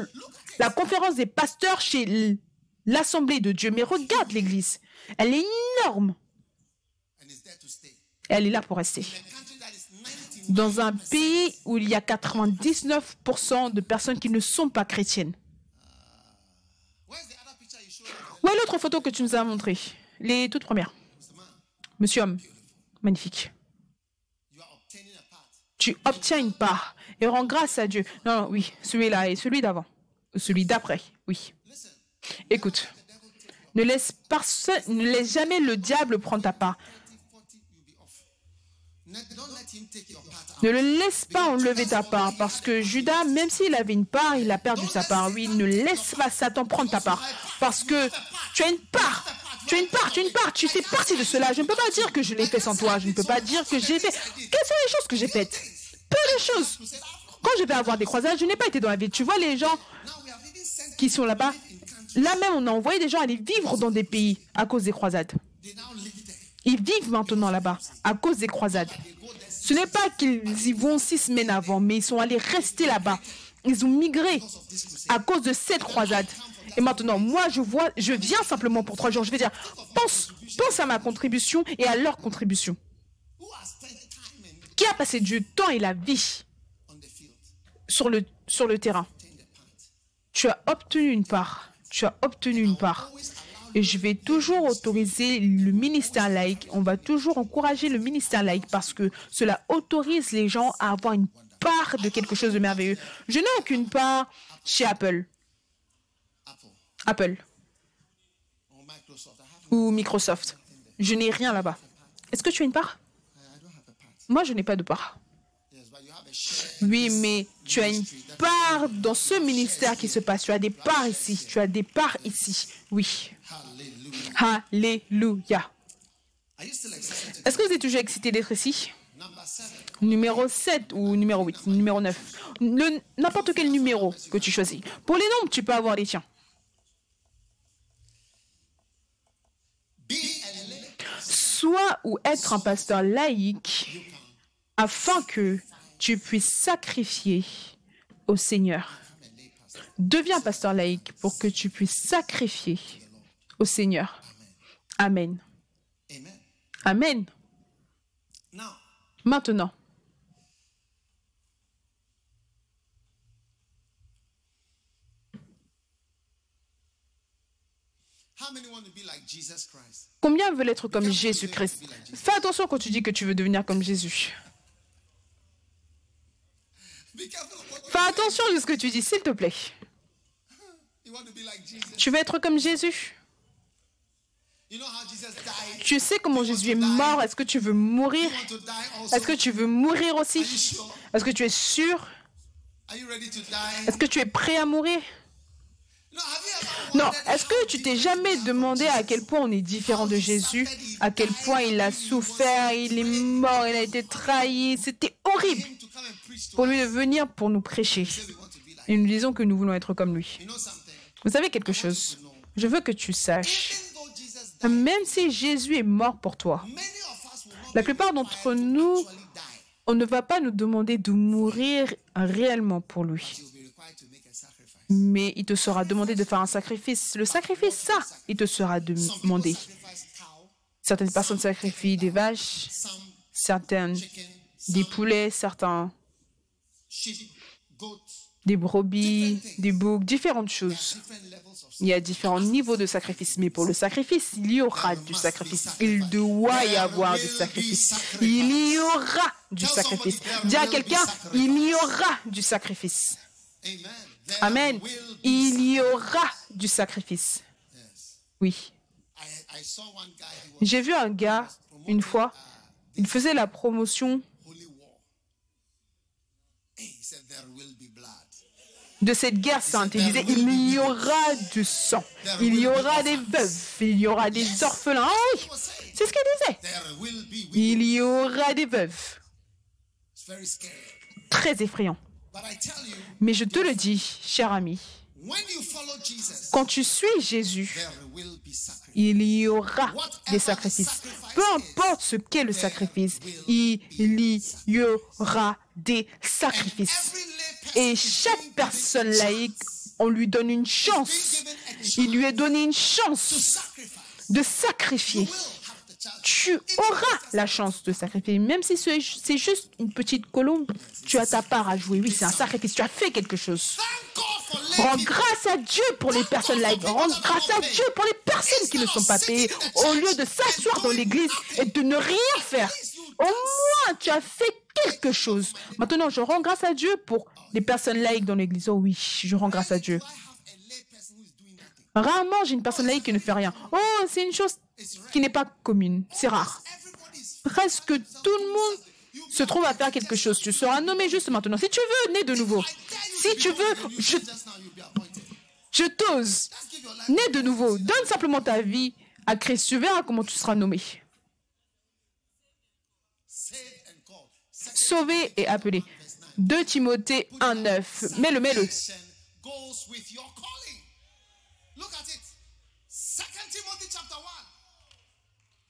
la conférence des pasteurs chez l'assemblée de Dieu. Mais regarde l'église, elle est énorme. Elle est là pour rester. A country that is 99 dans un pays où il y a 99% de personnes qui ne sont pas chrétiennes. Où est l'autre photo que tu nous as montrée Les toutes premières. Monsieur homme, magnifique. Tu obtiens une part et rends grâce à Dieu. Non, oui, celui-là et celui d'avant. Celui d'après, oui. Écoute, ne laisse, ne laisse jamais le diable prendre ta part. Ne le laisse pas enlever ta part parce que Judas, même s'il avait une part, il a perdu sa part. Oui, ne laisse pas Satan prendre ta part parce que tu as une part. Tu as une part, tu as une part, tu fais partie de cela. Je ne peux pas dire que je l'ai fait sans toi. Je ne peux pas dire que j'ai fait. Quelles sont les choses que j'ai faites? Peu de choses. Quand je vais avoir des croisades, je n'ai pas été dans la ville. Tu vois les gens qui sont là-bas? Là même, on a envoyé des gens aller vivre dans des pays à cause des croisades. Ils vivent maintenant là-bas à cause des croisades. Ce n'est pas qu'ils y vont six semaines avant, mais ils sont allés rester là-bas. Ils ont migré à cause de cette croisade. Et maintenant, moi, je vois, je viens simplement pour trois jours. Je vais dire, pense, pense à ma contribution et à leur contribution. Qui a passé du temps et la vie sur le, terrain? Tu as obtenu une part. Tu as obtenu une part. Et je vais toujours autoriser le ministère laïque. On va toujours encourager le ministère laïque parce que cela autorise les gens à avoir une part de quelque chose de merveilleux. Je n'ai aucune part chez Apple. Apple ou Microsoft. Je n'ai rien là-bas. Est-ce que tu as une part? Moi, je n'ai pas de part. Oui, mais tu as une part dans ce ministère qui se passe. Tu as des parts ici. Tu as des parts ici. Oui. Alléluia. Est-ce que vous êtes toujours excité d'être ici? Numéro 7 ou numéro 8, numéro 9. Le- N'importe quel numéro que tu choisis. Pour les nombres, tu peux avoir les tiens. Soit ou être un pasteur laïque afin que tu puisses sacrifier au Seigneur. Deviens pasteur laïque pour que tu puisses sacrifier au Seigneur. Amen. Amen. Maintenant, combien veulent être comme Jésus-Christ Fais attention quand tu dis que tu veux devenir comme Jésus. Fais attention à ce que tu dis, s'il te plaît. Tu veux être comme Jésus? Tu sais comment Jésus est mort? Est-ce que tu veux mourir? Est-ce que tu veux mourir Are you aussi? Est-ce que tu es sûr? Are you ready to die? Est-ce que tu es prêt à mourir? Non. Est-ce que tu t'es jamais demandé from à Jesus? quel point on est différent de Jésus? À quel point il a souffert, il est mort, il a été trahi? C'était horrible pour lui de venir pour nous prêcher. Et nous disons que nous voulons être comme lui. Vous savez quelque chose? Je veux que tu saches. Même si Jésus est mort pour toi, la plupart d'entre nous, on ne va pas nous demander de mourir réellement pour lui. Mais il te sera demandé de faire un sacrifice. Le sacrifice, ça, il te sera demandé. Certaines personnes sacrifient des vaches, certaines des poulets, certains des brebis, des boucs, différentes choses. Il y a différents niveaux de sacrifice, mais pour le sacrifice, il y aura du sacrifice. Il doit y avoir du sacrifice. Il y aura du sacrifice. Dis à quelqu'un, il y aura du sacrifice. Amen. Il y aura du sacrifice. Oui. J'ai vu un gars, une fois, il faisait la promotion de cette guerre sainte. Il disait, il y aura du sang. Il y aura des veuves. Il y aura des orphelins. Ah oui, c'est ce qu'il disait. Il y aura des veuves. Très effrayant. Mais je te le dis, cher ami, when you follow Jesus, quand tu suis Jésus, il y aura des sacrifices. Peu importe ce qu'est le sacrifice, il y aura des sacrifices. Et chaque personne laïque, on lui donne une chance. Il lui est donné une chance de sacrifier. Tu auras la chance de sacrifier. Même si c'est c'est juste une petite colombe, tu as ta part à jouer. Oui, c'est un sacrifice. Tu as fait quelque chose. Rends grâce à Dieu pour les personnes laïques. Rends grâce à Dieu pour les personnes qui ne sont pas payées. Au lieu de s'asseoir dans l'église et de ne rien faire. Au moins, tu as fait quelque chose. Maintenant, je rends grâce à Dieu pour les personnes laïques dans l'église. Oh oui, je rends grâce à Dieu. Rarement, j'ai une personne laïque qui ne fait rien. Oh, c'est une chose qui n'est pas commune. C'est rare. Presque tout le monde se trouve à faire quelque chose. Tu seras nommé juste maintenant. Si tu veux, né de nouveau. Si tu veux, je, je t'ose. Né de nouveau. Donne simplement ta vie à Christ. Tu verras comment tu seras nommé. Sauvé et appelé. 2 Timothée 1.9. Mets-le, mets-le. 1.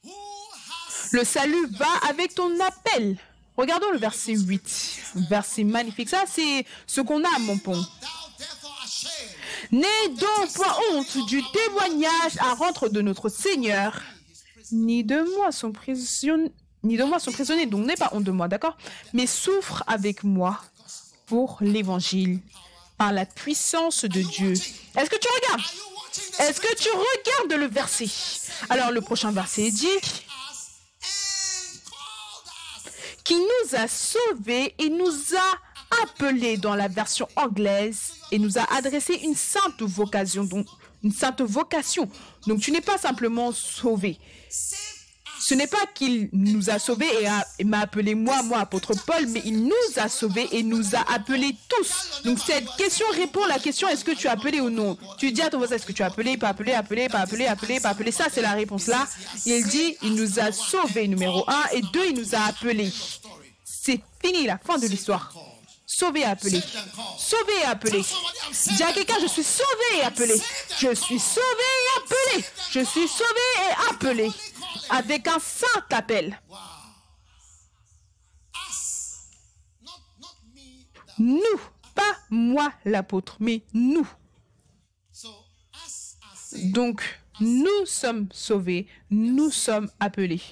Has Le salut va avec ton appel. Regardons le verset 8. Verset magnifique. Ça, c'est ce qu'on a à mon pont. N'aie donc point honte du témoignage à rendre de notre Seigneur, ni de moi son prisonnier, ni de moi son prisonnier, donc n'aie pas honte de moi, d'accord? Mais souffre avec moi pour l'évangile, par la puissance de Dieu. Est-ce que tu regardes? Est-ce que tu regardes le verset? Alors le prochain verset dit qui nous a sauvés et nous a appelés dans la version anglaise et nous a adressé une sainte vocation. Donc, une sainte vocation. Donc, tu n'es pas simplement sauvé. Ce n'est pas qu'il nous a sauvés et, m'a appelé moi, moi, apôtre Paul, mais il nous a sauvés et nous a appelés tous. Donc, cette question répond à la question est-ce que tu es appelé ou non? Tu dis à ton voisin est-ce que tu es appelé, pas appelé, appelé, pas appelé, appelé, pas appelé? Ça, c'est la réponse là. Il dit il nous a sauvés, numéro un, et deux, il nous a appelés. C'est fini, la fin de l'histoire. Sauvé et appelé. Sauvé et appelé. Dis à quelqu'un, je suis sauvé et appelé. Je suis sauvé et appelé. Je suis sauvé et appelé. Avec un saint appel. Nous, pas moi l'apôtre, mais nous. Donc, nous sommes sauvés, nous sommes appelés.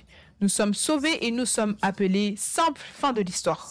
Nous sommes sauvés et nous sommes appelés. Simple fin de l'histoire.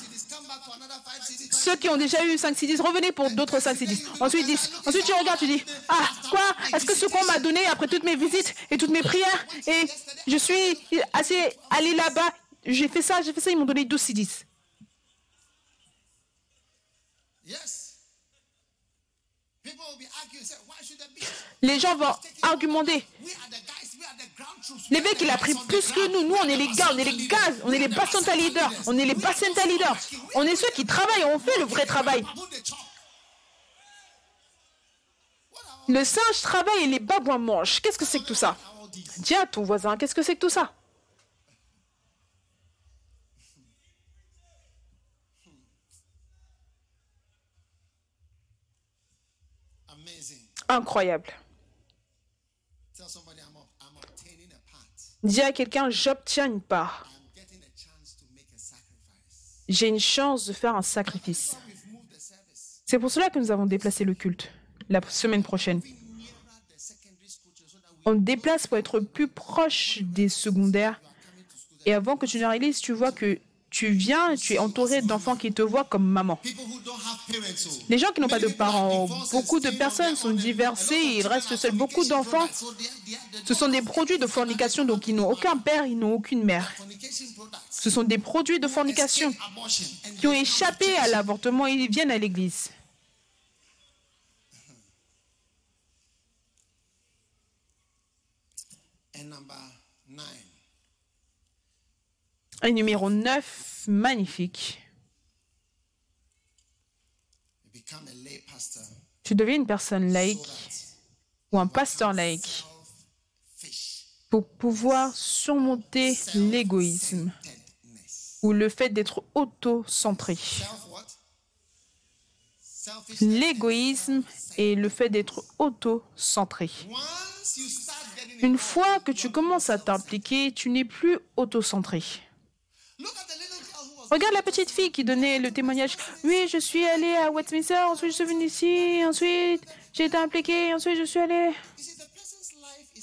Ceux qui ont déjà eu 5, 6, 10, revenez pour d'autres 5, 6, 10. Ensuite 10. Ensuite tu regardes, tu dis, ah, quoi? Est-ce que ce qu'on m'a donné après toutes mes visites et toutes mes prières et je suis assez allé là-bas, j'ai fait ça, j'ai fait ça, ils m'ont donné 12 6, 10. Yes. People will be arguing. Say, why should there be? Les gens vont argumenter. Mecs, il a pris plus que nous. Nous, on est les gars, on est les gaz, on est les placenta leaders, on est les placenta leaders. On est ceux qui travaillent, on fait le vrai travail. Le singe travaille et les babouins mangent. Qu'est-ce que c'est que tout ça? Dis à ton voisin, qu'est-ce que c'est que tout ça? Incroyable. Dis à quelqu'un, j'obtiens une part. J'ai une chance de faire un sacrifice. C'est pour cela que nous avons déplacé le culte la semaine prochaine. On déplace pour être plus proche des secondaires. Et avant que tu ne réalises, tu vois que tu viens, tu es entouré d'enfants qui te voient comme maman. Les gens qui n'ont pas de parents, beaucoup de personnes sont divorcées et il reste children seul. are Beaucoup d'enfants, ce sont des produits de fornication, donc ils n'ont aucun père, ils n'ont aucune mère. Ce sont des produits de fornication qui ont échappé à l'avortement et ils viennent à l'église. And number Et numéro 9, magnifique. Tu deviens une personne laïque ou un pasteur laïque pour pouvoir surmonter l'égoïsme ou le fait d'être auto-centré. L'égoïsme et le fait d'être auto-centré. Une fois que tu commences à t'impliquer, tu n'es plus auto-centré. Regarde la petite fille qui donnait le témoignage. Oui, je suis allée à Westminster, ensuite je suis venue ici, ensuite j'ai été impliquée, ensuite je suis allée.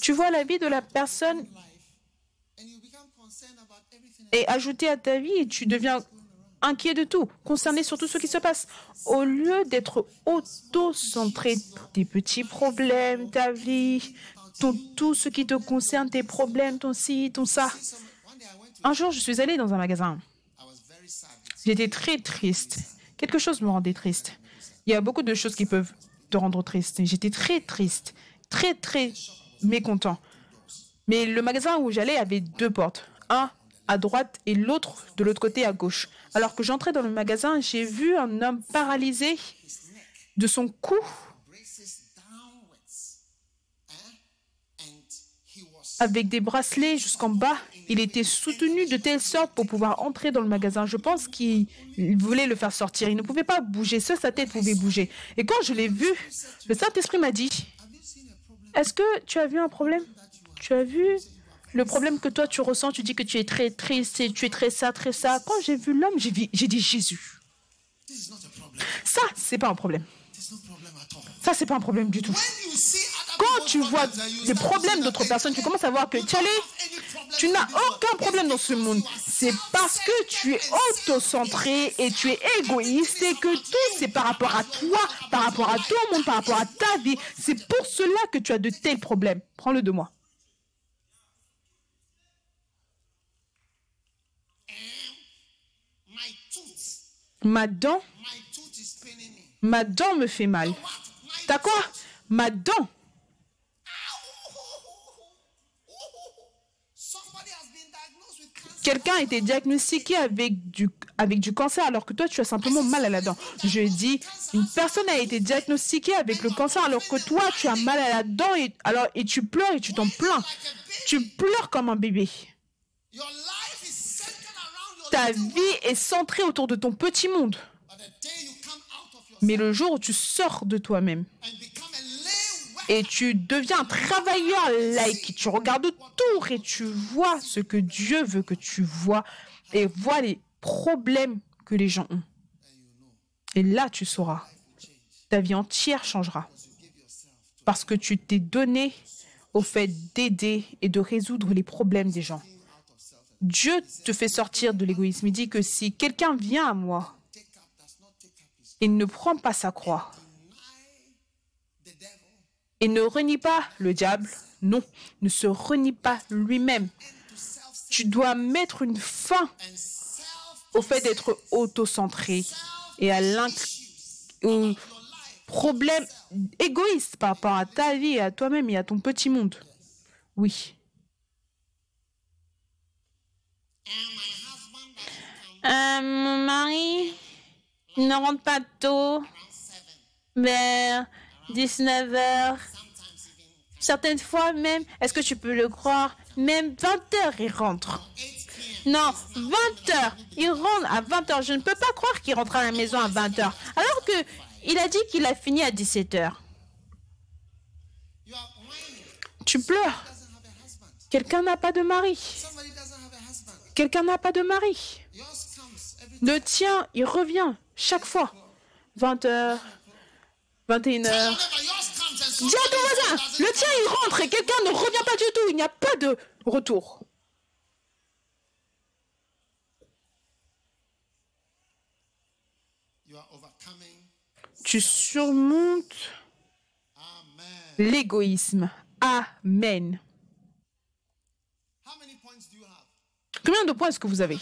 Tu vois la vie de la personne est ajoutée à ta vie et tu deviens inquiet de tout, concerné sur tout ce qui se passe. Au lieu d'être auto-centré, tes petits problèmes, ta vie, ton, tout ce qui te concerne, tes problèmes, ton ci, ton ça. Un jour, je suis allée dans un magasin. J'étais très triste. Quelque chose me rendait triste. Il y a beaucoup de choses qui peuvent te rendre triste. J'étais très triste, très très mécontent. Mais le magasin où j'allais avait deux portes, un à droite et l'autre de l'autre côté à gauche. Alors que j'entrais dans le magasin, j'ai vu un homme paralysé de son cou avec des bracelets jusqu'en bas. Il était soutenu de telle sorte pour pouvoir entrer dans le magasin. Je pense qu'il voulait le faire sortir. Il ne pouvait pas bouger. Seule sa tête pouvait bouger. Et quand je l'ai vu, le Saint-Esprit m'a dit, est-ce que tu as vu un problème? Tu as vu le problème que toi tu ressens? Tu dis que tu es très triste, tu es très ça, très ça. Quand j'ai vu l'homme, j'ai dit Jésus. Ça, c'est pas un problème. Ça, c'est pas un problème du tout. Quand tu vois les problèmes d'autres personnes, tu commences à voir que tu n'as aucun problème dans ce monde. C'est parce que tu es autocentré et tu es égoïste et que tout c'est par rapport à toi, par rapport à ton monde, par rapport à ta vie. C'est pour cela que tu as de tels problèmes. Prends-le de moi. Ma dent, ma dent me fait mal. T'as quoi? Ma dent. Quelqu'un a été diagnostiqué avec du, cancer alors que toi tu as simplement mal à la dent. Je dis, une personne a été diagnostiquée avec le cancer alors que toi tu as mal à la dent et, alors, et tu pleures et tu t'en plains. Tu pleures comme un bébé. Ta vie est centrée autour de ton petit monde. Mais le jour où tu sors de toi-même et tu deviens un travailleur laïque, tu regardes autour et tu vois ce que Dieu veut que tu vois et vois les problèmes que les gens ont. Et là, tu sauras. Ta vie entière changera. Parce que tu t'es donné au fait d'aider et de résoudre les problèmes des gens. Dieu te fait sortir de l'égoïsme. Il dit que si quelqu'un vient à moi il ne prend pas sa croix. Il ne renie pas le diable, non, ne se renie pas lui-même. Tu dois mettre une fin au fait d'être autocentré et à au problème égoïste par rapport à ta vie, à toi-même et à ton petit monde. Oui. Euh, mon mari, ne rentre pas tôt, vers 19 h Certaines fois même, est-ce que tu peux le croire, même 20 h il rentre. Non, 20 h Il rentre à 20 h Je ne peux pas croire qu'il rentre à la maison à 20 h Alors que il a dit qu'il a fini à 17 h Tu pleures. Quelqu'un n'a pas de mari. Quelqu'un n'a pas de mari. Le tien, il revient chaque fois. 20h, 21h. Dis à ton voisin, le tien il rentre et quelqu'un ne revient pas du tout. Il n'y a pas de retour. Tu surmontes l'égoïsme. Amen. Combien de points est-ce que vous avez?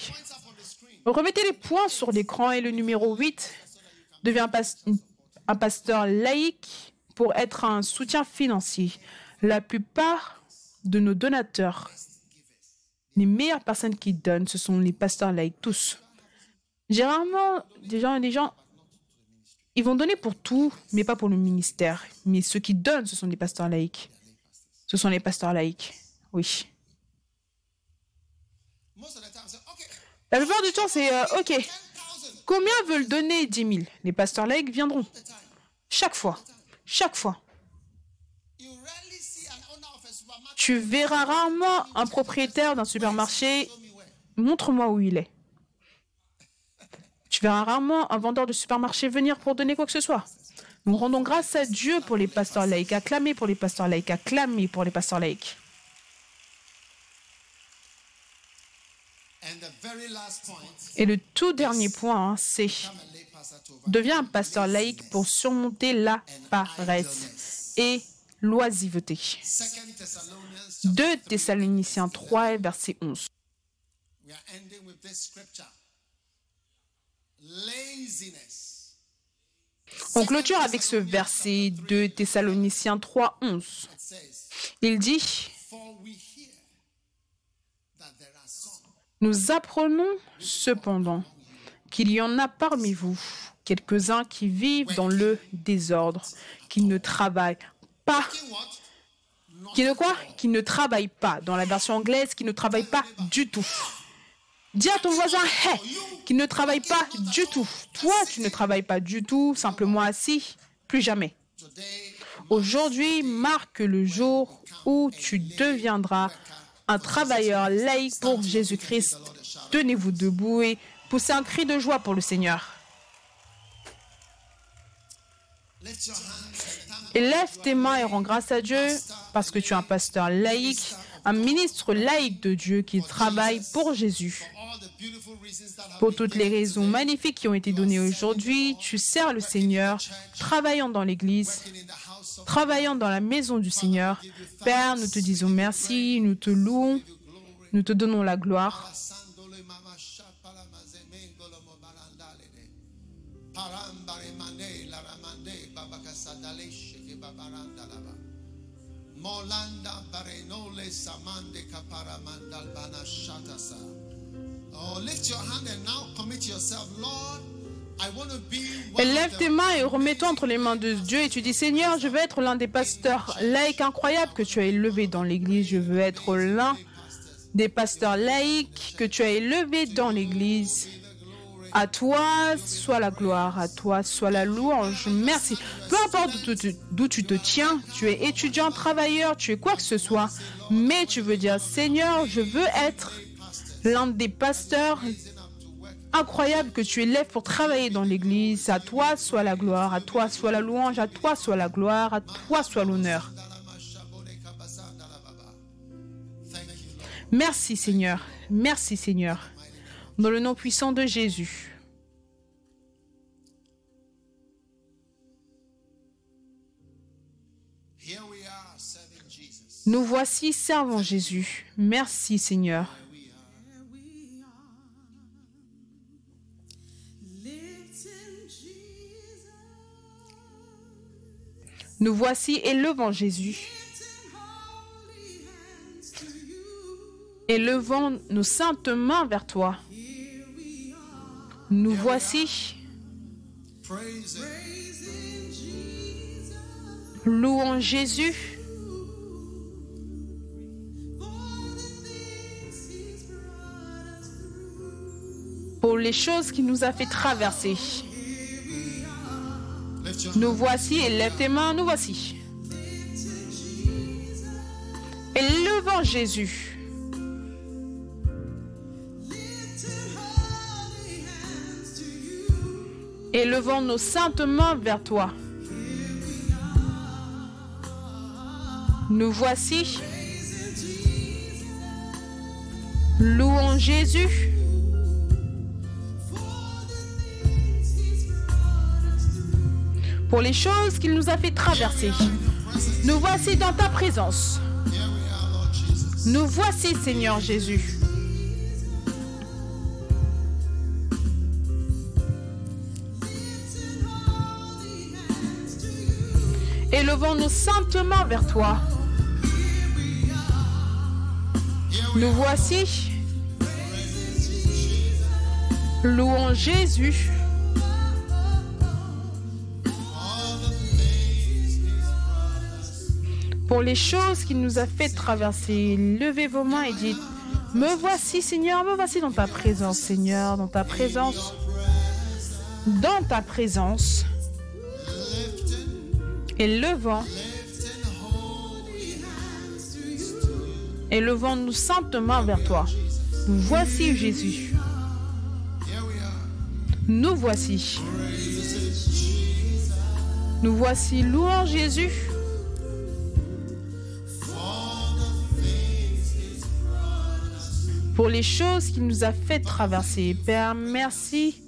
Remettez les points sur l'écran et le numéro 8 devient un pasteur laïque pour être un soutien financier. La plupart de nos donateurs, les meilleures personnes qui donnent, ce sont les pasteurs laïcs, tous. Généralement, des gens, des gens, ils vont donner pour tout, mais pas pour le ministère. Mais ceux qui donnent, ce sont les pasteurs laïcs. Ce sont les pasteurs laïcs, oui. La plupart du temps, c'est euh, OK. Combien veulent donner 10 000 Les pasteurs laïcs viendront. Chaque fois. Chaque fois. Tu verras rarement un propriétaire d'un supermarché. Montre-moi où il est. Tu verras rarement un vendeur de supermarché venir pour donner quoi que ce soit. Nous rendons grâce à Dieu pour les pasteurs laïcs. Acclamez pour les pasteurs laïcs. Acclamez pour les pasteurs laïcs. Et le tout dernier point, hein, c'est deviens un pasteur laïque pour surmonter la paresse et l'oisiveté. 2 Thessaloniciens 3, verset 11. On clôture avec ce verset 2 Thessaloniciens 3, 11. Il dit Nous apprenons cependant qu'il y en a parmi vous quelques-uns qui vivent dans le désordre, qui ne travaillent pas Qui ne quoi? Qui ne travaille pas. Dans la version anglaise, qui ne travaille pas du tout. Dis à ton voisin, hey, qui ne travaille pas du tout. Toi, tu ne travailles pas du tout, simplement assis, plus jamais. Aujourd'hui marque le jour où tu deviendras un travailleur laïque pour Jésus-Christ. Tenez-vous debout et poussez un cri de joie pour le Seigneur. Élève tes mains et rends grâce à Dieu parce que tu es un pasteur laïque, un ministre laïque de Dieu qui travaille pour Jésus. Pour toutes les raisons magnifiques qui ont été données aujourd'hui, tu sers le Seigneur, travaillant dans l'Église, travaillant dans la maison du Seigneur. Père, nous te disons merci, nous te louons, nous te donnons la gloire. Lève tes mains et remets-toi entre les mains de Dieu et tu dis Seigneur, je veux être l'un des pasteurs laïcs incroyables que tu as élevés dans l'Église. Je veux être l'un des pasteurs laïcs que tu as élevés dans l'Église. À toi soit la gloire, à toi soit la louange. Merci. Peu importe d'où tu te tiens, tu es étudiant, travailleur, tu es quoi que ce soit, mais tu veux dire Seigneur, je veux être l'un des pasteurs incroyables que tu élèves pour travailler dans l'Église. À toi soit la gloire, à toi soit la louange, à toi soit la gloire, à toi soit l'honneur. Merci Seigneur, merci Seigneur. Dans le nom puissant de Jésus. Nous voici servant Jésus. Merci Seigneur. Nous voici élevant Jésus. Élevant nos saintes mains vers toi. Nous voici. Louons Jésus. Pour les choses qu'il nous a fait traverser. Nous voici, élève tes mains, nous voici. Élevant Jésus. Élevons nos saintes mains vers toi. Nous voici. Louons Jésus. Pour les choses qu'il nous a fait traverser. Nous voici dans ta présence. Nous voici, Seigneur Jésus. Élevons nos saintes mains vers toi. Nous voici. Louons Jésus. Pour les choses qu'il nous a fait traverser, levez vos mains et dites, me voici Seigneur, me voici dans ta présence Seigneur, dans ta présence, dans ta présence et levant et levant nous saintement vers toi. Voici Jésus. Nous voici. Nous voici louant Jésus. Pour les choses qu'il nous a fait traverser. Père, merci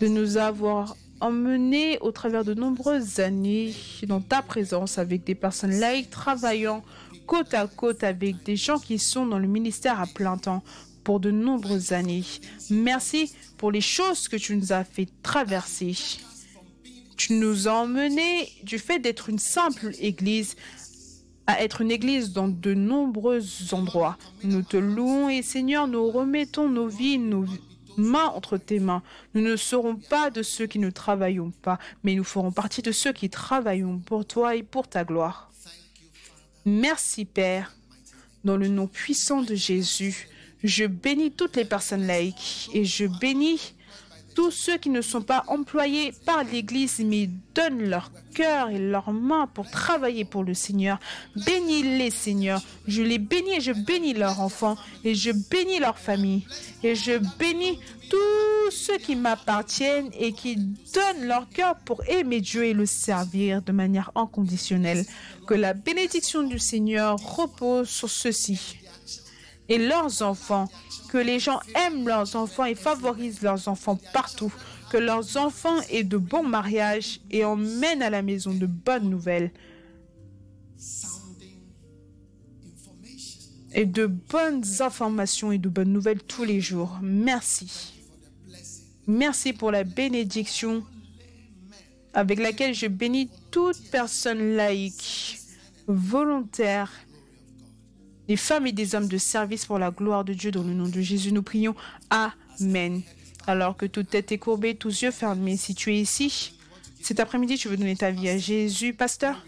de nous avoir emmenés au travers de nombreuses années dans ta présence avec des personnes laïques travaillant côte à côte avec des gens qui sont dans le ministère à plein temps pour de nombreuses années. Merci pour les choses que tu nous as fait traverser. Tu nous as emmenés du fait d'être une simple église à être une église dans de nombreux endroits. Nous te louons et Seigneur, nous remettons nos vies, nos mains entre tes mains. Nous ne serons pas de ceux qui ne travaillons pas, mais nous ferons partie de ceux qui travaillons pour toi et pour ta gloire. Merci Père. Dans le nom puissant de Jésus, je bénis toutes les personnes laïques et je bénis tous ceux qui ne sont pas employés par l'Église, mais donnent leur cœur et leurs mains pour travailler pour le Seigneur. Bénis-les, Seigneur. Je les bénis et je bénis leurs enfants et je bénis leur famille et je bénis tous ceux qui m'appartiennent et qui donnent leur cœur pour aimer Dieu et le servir de manière inconditionnelle. Que la bénédiction du Seigneur repose sur ceux-ci et leurs enfants que les gens aiment leurs enfants et favorisent leurs enfants partout, que leurs enfants aient de bons mariages et emmènent à la maison de bonnes nouvelles et de bonnes informations et de bonnes nouvelles tous les jours. Merci. Merci pour la bénédiction avec laquelle je bénis toute personne laïque, volontaire des femmes et des hommes de service pour la gloire de Dieu. Dans le nom de Jésus, nous prions. Amen. Alors que toute tête est courbée, tous yeux fermés, si tu es ici, cet après-midi, tu veux donner ta vie à Jésus, pasteur,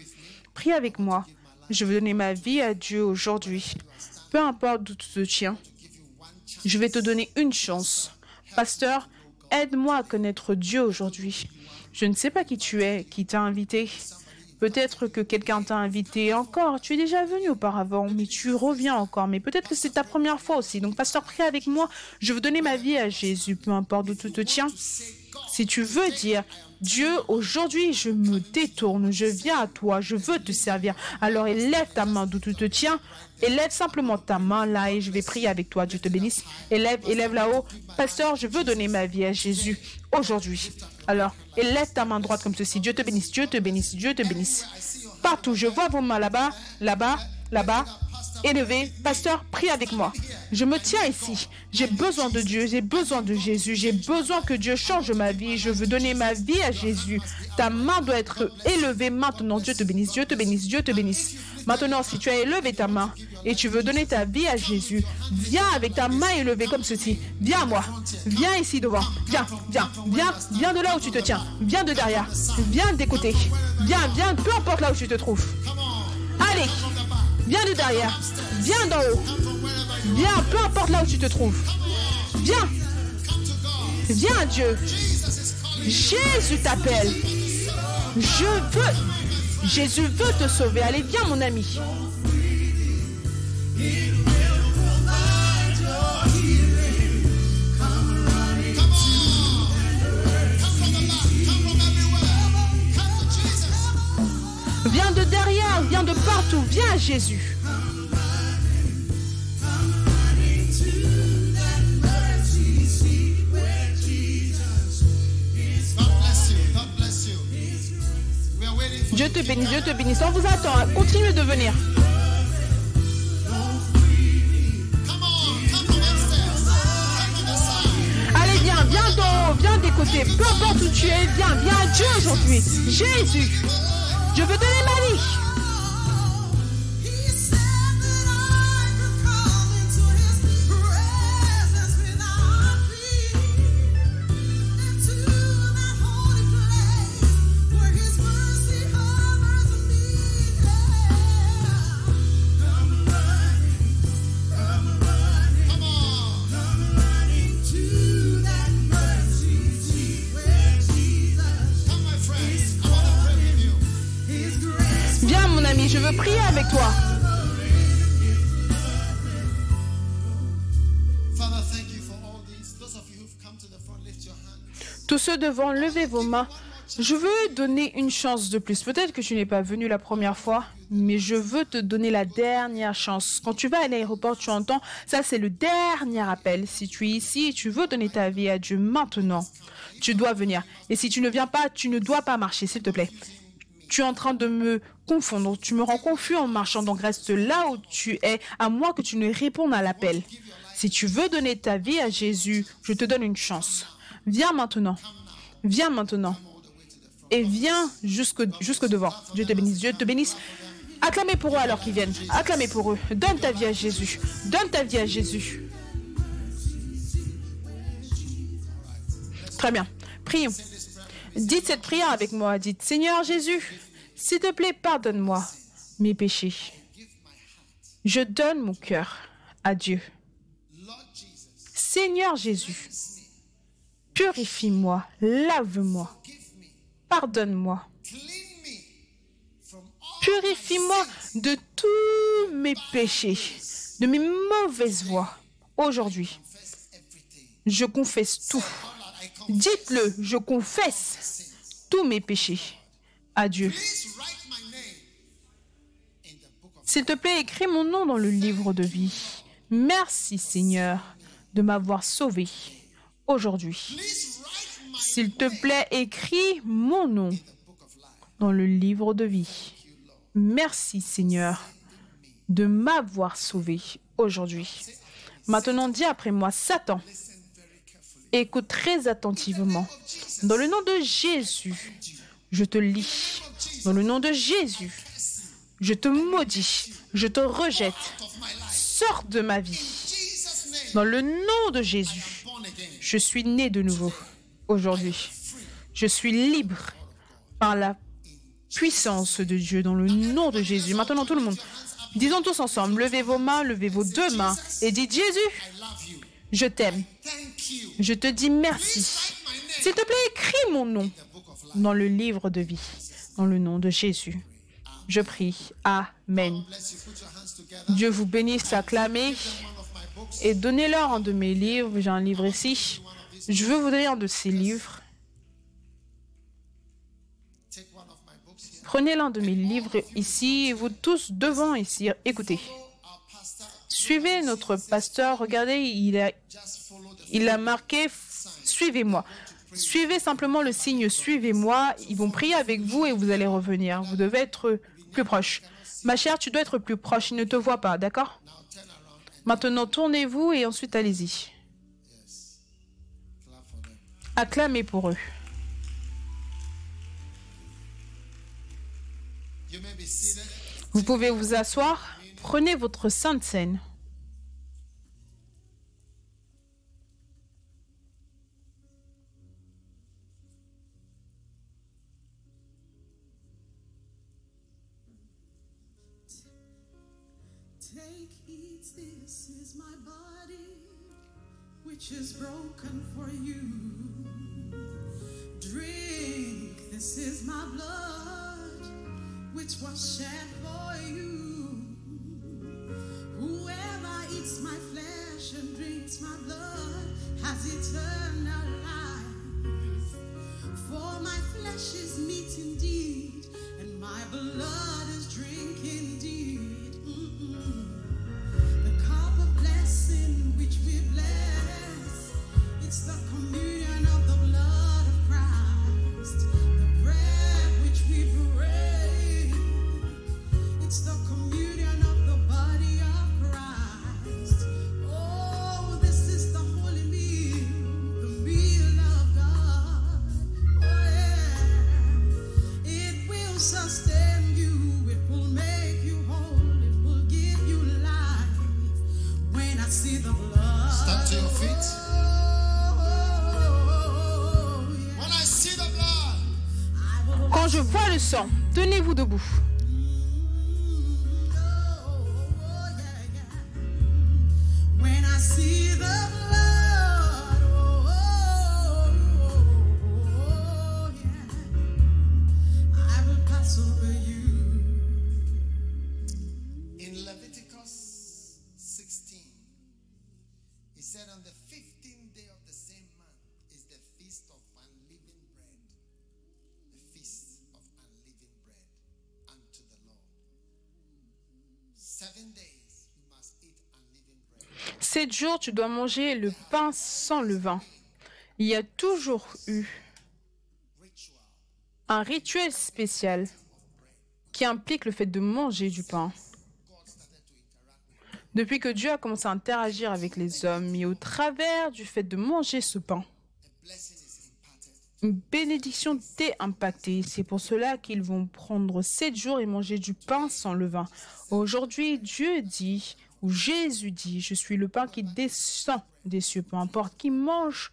prie avec moi. Je veux donner ma vie à Dieu aujourd'hui. Peu importe d'où tu te tiens, je vais te donner une chance. Pasteur, aide-moi à connaître Dieu aujourd'hui. Je ne sais pas qui tu es, qui t'a invité. Peut-être que quelqu'un t'a invité encore. Tu es déjà venu auparavant, mais tu reviens encore. Mais peut-être que c'est ta première fois aussi. Donc, pasteur, prie avec moi. Je veux donner ma vie à Jésus, peu importe d'où tu te tiens. Si tu veux dire, Dieu, aujourd'hui, je me détourne, je viens à toi, je veux te servir. Alors élève ta main d'où tu te tiens. Élève simplement ta main là et je vais prier avec toi. Dieu te bénisse. Élève, élève là-haut. Pasteur, je veux donner ma vie à Jésus aujourd'hui. Alors, élève ta main droite comme ceci. Dieu te bénisse, Dieu te bénisse, Dieu te bénisse. Partout, je vois vos mains là-bas, là-bas, là-bas. Élevé, pasteur, prie avec moi. Je me tiens ici. J'ai besoin de Dieu, j'ai besoin de Jésus, j'ai besoin que Dieu change ma vie. Je veux donner ma vie à Jésus. Ta main doit être élevée maintenant. Dieu te bénisse, Dieu te bénisse, Dieu te bénisse. Maintenant, si tu as élevé ta main et tu veux donner ta vie à Jésus, viens avec ta main élevée comme ceci. Viens à moi. Viens ici devant. Viens, viens, viens, viens de là où tu te tiens. Viens de derrière. Viens côtés. Viens, viens, peu importe là où tu te trouves. Allez, viens de derrière. Viens d'en haut. Viens, peu importe là où tu te trouves. Viens. Viens à Dieu. Jésus t'appelle. Je veux. Jésus veut te sauver. Allez, viens mon ami. Viens de derrière, viens de partout, viens Jésus. Dieu te bénisse, Dieu te bénisse. On vous attend. Continuez de venir. Allez, viens, viens d'en haut, viens des côtés. Peu importe où tu es, viens, viens à Dieu aujourd'hui. Jésus, je veux donner ma vie. Front, lift your hand. Tous ceux devant, levez vos mains. Je veux donner une chance de plus. Peut-être que tu n'es pas venu la première fois, mais je veux te donner la dernière chance. Quand tu vas à l'aéroport, tu entends, ça c'est le dernier appel. Si tu es ici et tu veux donner ta vie à Dieu maintenant, tu dois venir. Et si tu ne viens pas, tu ne dois pas marcher, s'il te plaît. Tu es en train de me confondre. Tu me rends confus en marchant. Donc reste là où tu es, à moins que tu ne répondes à l'appel. Si tu veux donner ta vie à Jésus, je te donne une chance. Viens maintenant. Viens maintenant. Et viens jusque, jusque devant. Dieu te bénisse. Dieu te bénisse. Acclamez pour eux alors qu'ils viennent. Acclamez pour eux. Donne ta vie à Jésus. Donne ta vie à Jésus. Très bien. Prions. Dites cette prière avec moi. Dites Seigneur Jésus, s'il te plaît, pardonne-moi mes péchés. Je donne mon cœur à Dieu. Seigneur Jésus, purifie-moi, lave-moi, pardonne-moi, purifie-moi de tous mes péchés, de mes mauvaises voies. Aujourd'hui, je confesse tout. Dites-le, je confesse tous mes péchés à Dieu. S'il te plaît, écris mon nom dans le livre de vie. Merci Seigneur de m'avoir sauvé aujourd'hui. S'il te plaît, écris mon nom dans le livre de vie. Merci Seigneur de m'avoir sauvé aujourd'hui. Maintenant, dis après moi, Satan, écoute très attentivement. Dans le nom de Jésus, je te lis. Dans le nom de Jésus, je te maudis, je te rejette. Sors de ma vie. Dans le nom de Jésus, je suis né de nouveau aujourd'hui. Je suis libre par la puissance de Dieu dans le nom de Jésus. Maintenant, tout le monde, disons tous ensemble, levez vos mains, levez vos deux mains et dites Jésus. Je t'aime. Je te dis merci. S'il te plaît, écris mon nom dans le livre de vie, dans le nom de Jésus. Je prie. Amen. Dieu vous bénisse, acclamez et donnez-leur un de mes livres. J'ai un livre ici. Je veux vous donner un de ces livres. Prenez l'un de mes livres ici, vous tous devant ici, écoutez. Suivez notre pasteur, regardez, il a, il a marqué Suivez-moi. Suivez simplement le signe Suivez-moi. Ils vont prier avec vous et vous allez revenir. Vous devez être plus proche. Ma chère, tu dois être plus proche. Il ne te voit pas, d'accord? Maintenant, tournez-vous et ensuite allez-y. Acclamez pour eux. Vous pouvez vous asseoir. Prenez votre sainte scène. Eternal life. For my flesh is meat indeed, and my blood is drink indeed. The cup of blessing which we bless, it's the communion Sept jours, tu dois manger le pain sans levain. Il y a toujours eu un rituel spécial qui implique le fait de manger du pain. Depuis que Dieu a commencé à interagir avec les hommes et au travers du fait de manger ce pain, une bénédiction t'est impactée. C'est pour cela qu'ils vont prendre sept jours et manger du pain sans levain. Aujourd'hui, Dieu dit, ou Jésus dit, je suis le pain qui descend des cieux, peu importe qui mange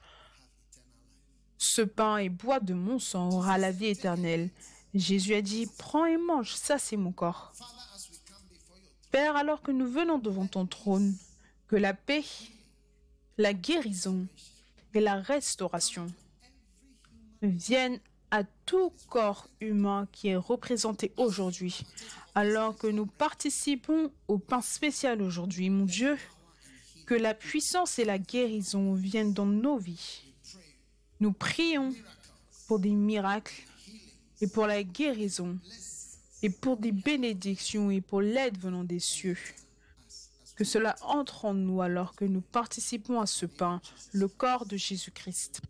ce pain et boit de mon sang aura la vie éternelle. Jésus a dit, prends et mange, ça c'est mon corps. Père, alors que nous venons devant ton trône, que la paix, la guérison et la restauration viennent à tout corps humain qui est représenté aujourd'hui, alors que nous participons au pain spécial aujourd'hui, mon Dieu, que la puissance et la guérison viennent dans nos vies. Nous prions pour des miracles et pour la guérison et pour des bénédictions et pour l'aide venant des cieux. Que cela entre en nous alors que nous participons à ce pain, le corps de Jésus-Christ.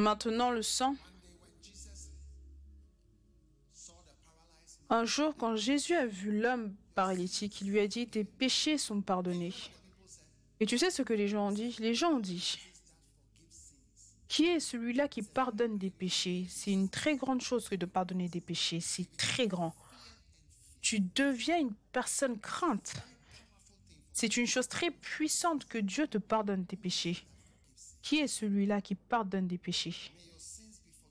Maintenant le sang. Un jour, quand Jésus a vu l'homme paralytique, il lui a dit, tes péchés sont pardonnés. Et tu sais ce que les gens ont dit? Les gens ont dit, qui est celui-là qui pardonne des péchés? C'est une très grande chose que de pardonner des péchés, c'est très grand. Tu deviens une personne crainte. C'est une chose très puissante que Dieu te pardonne tes péchés. Qui est celui-là qui pardonne des péchés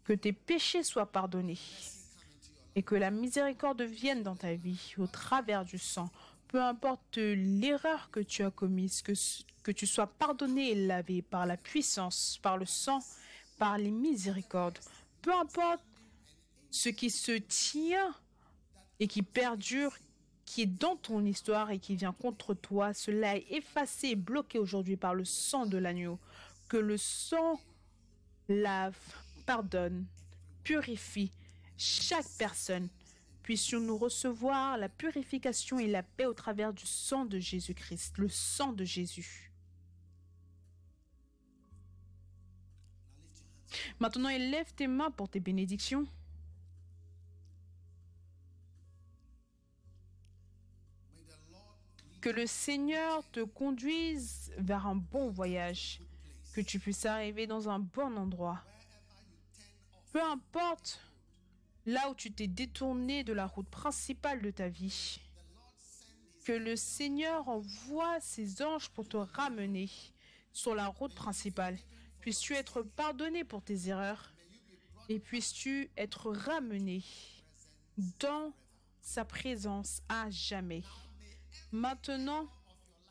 Que tes péchés soient pardonnés et que la miséricorde vienne dans ta vie au travers du sang. Peu importe l'erreur que tu as commise, que, tu sois pardonné et lavé par la puissance, par le sang, par les miséricordes. Peu importe ce qui se tient et qui perdure, qui est dans ton histoire et qui vient contre toi, cela est effacé et bloqué aujourd'hui par le sang de l'agneau. Que le sang lave, pardonne, purifie chaque personne. Puissions-nous recevoir la purification et la paix au travers du sang de Jésus-Christ, le sang de Jésus. Maintenant, élève tes mains pour tes bénédictions. Que le Seigneur te conduise vers un bon voyage. Que tu puisses arriver dans un bon endroit. Peu importe là où tu t'es détourné de la route principale de ta vie. Que le Seigneur envoie ses anges pour te ramener sur la route principale. Puisses-tu être pardonné pour tes erreurs et puisses-tu être ramené dans sa présence à jamais. Maintenant,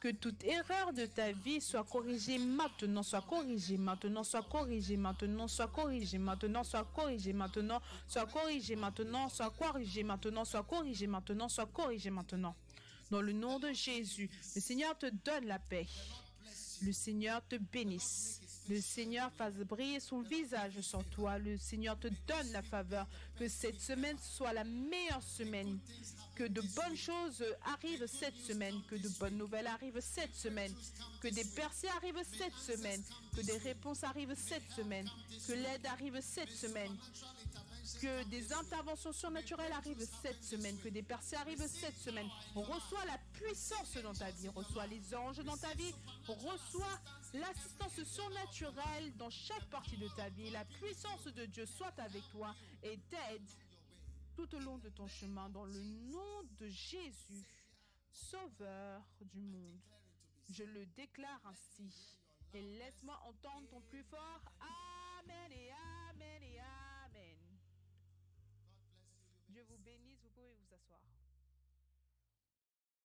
que toute erreur de ta vie soit corrigée maintenant, soit corrigée maintenant, soit corrigée maintenant, soit corrigée maintenant, soit corrigée maintenant, soit corrigée maintenant, soit corrigée maintenant, soit corrigée maintenant, soit corrigée maintenant. Dans le nom de Jésus, le Seigneur te donne la paix. Le Seigneur te bénisse. Le Seigneur fasse briller son visage sur toi. Le Seigneur te donne la faveur. Que cette semaine soit la meilleure semaine. Que de bonnes choses arrivent cette semaine. Que de bonnes nouvelles arrivent cette semaine. Que des percées arrivent cette semaine. Que des réponses arrivent cette semaine. Que l'aide arrive cette semaine. Que des interventions surnaturelles arrivent cette semaine, que des percées arrivent cette semaine. Reçois la puissance dans ta vie, reçois les anges dans ta vie, reçois l'assistance surnaturelle dans chaque partie de ta vie. La puissance de Dieu soit avec toi et t'aide tout au long de ton chemin dans le nom de Jésus, Sauveur du monde. Je le déclare ainsi. Et laisse-moi entendre ton plus fort Amen Amen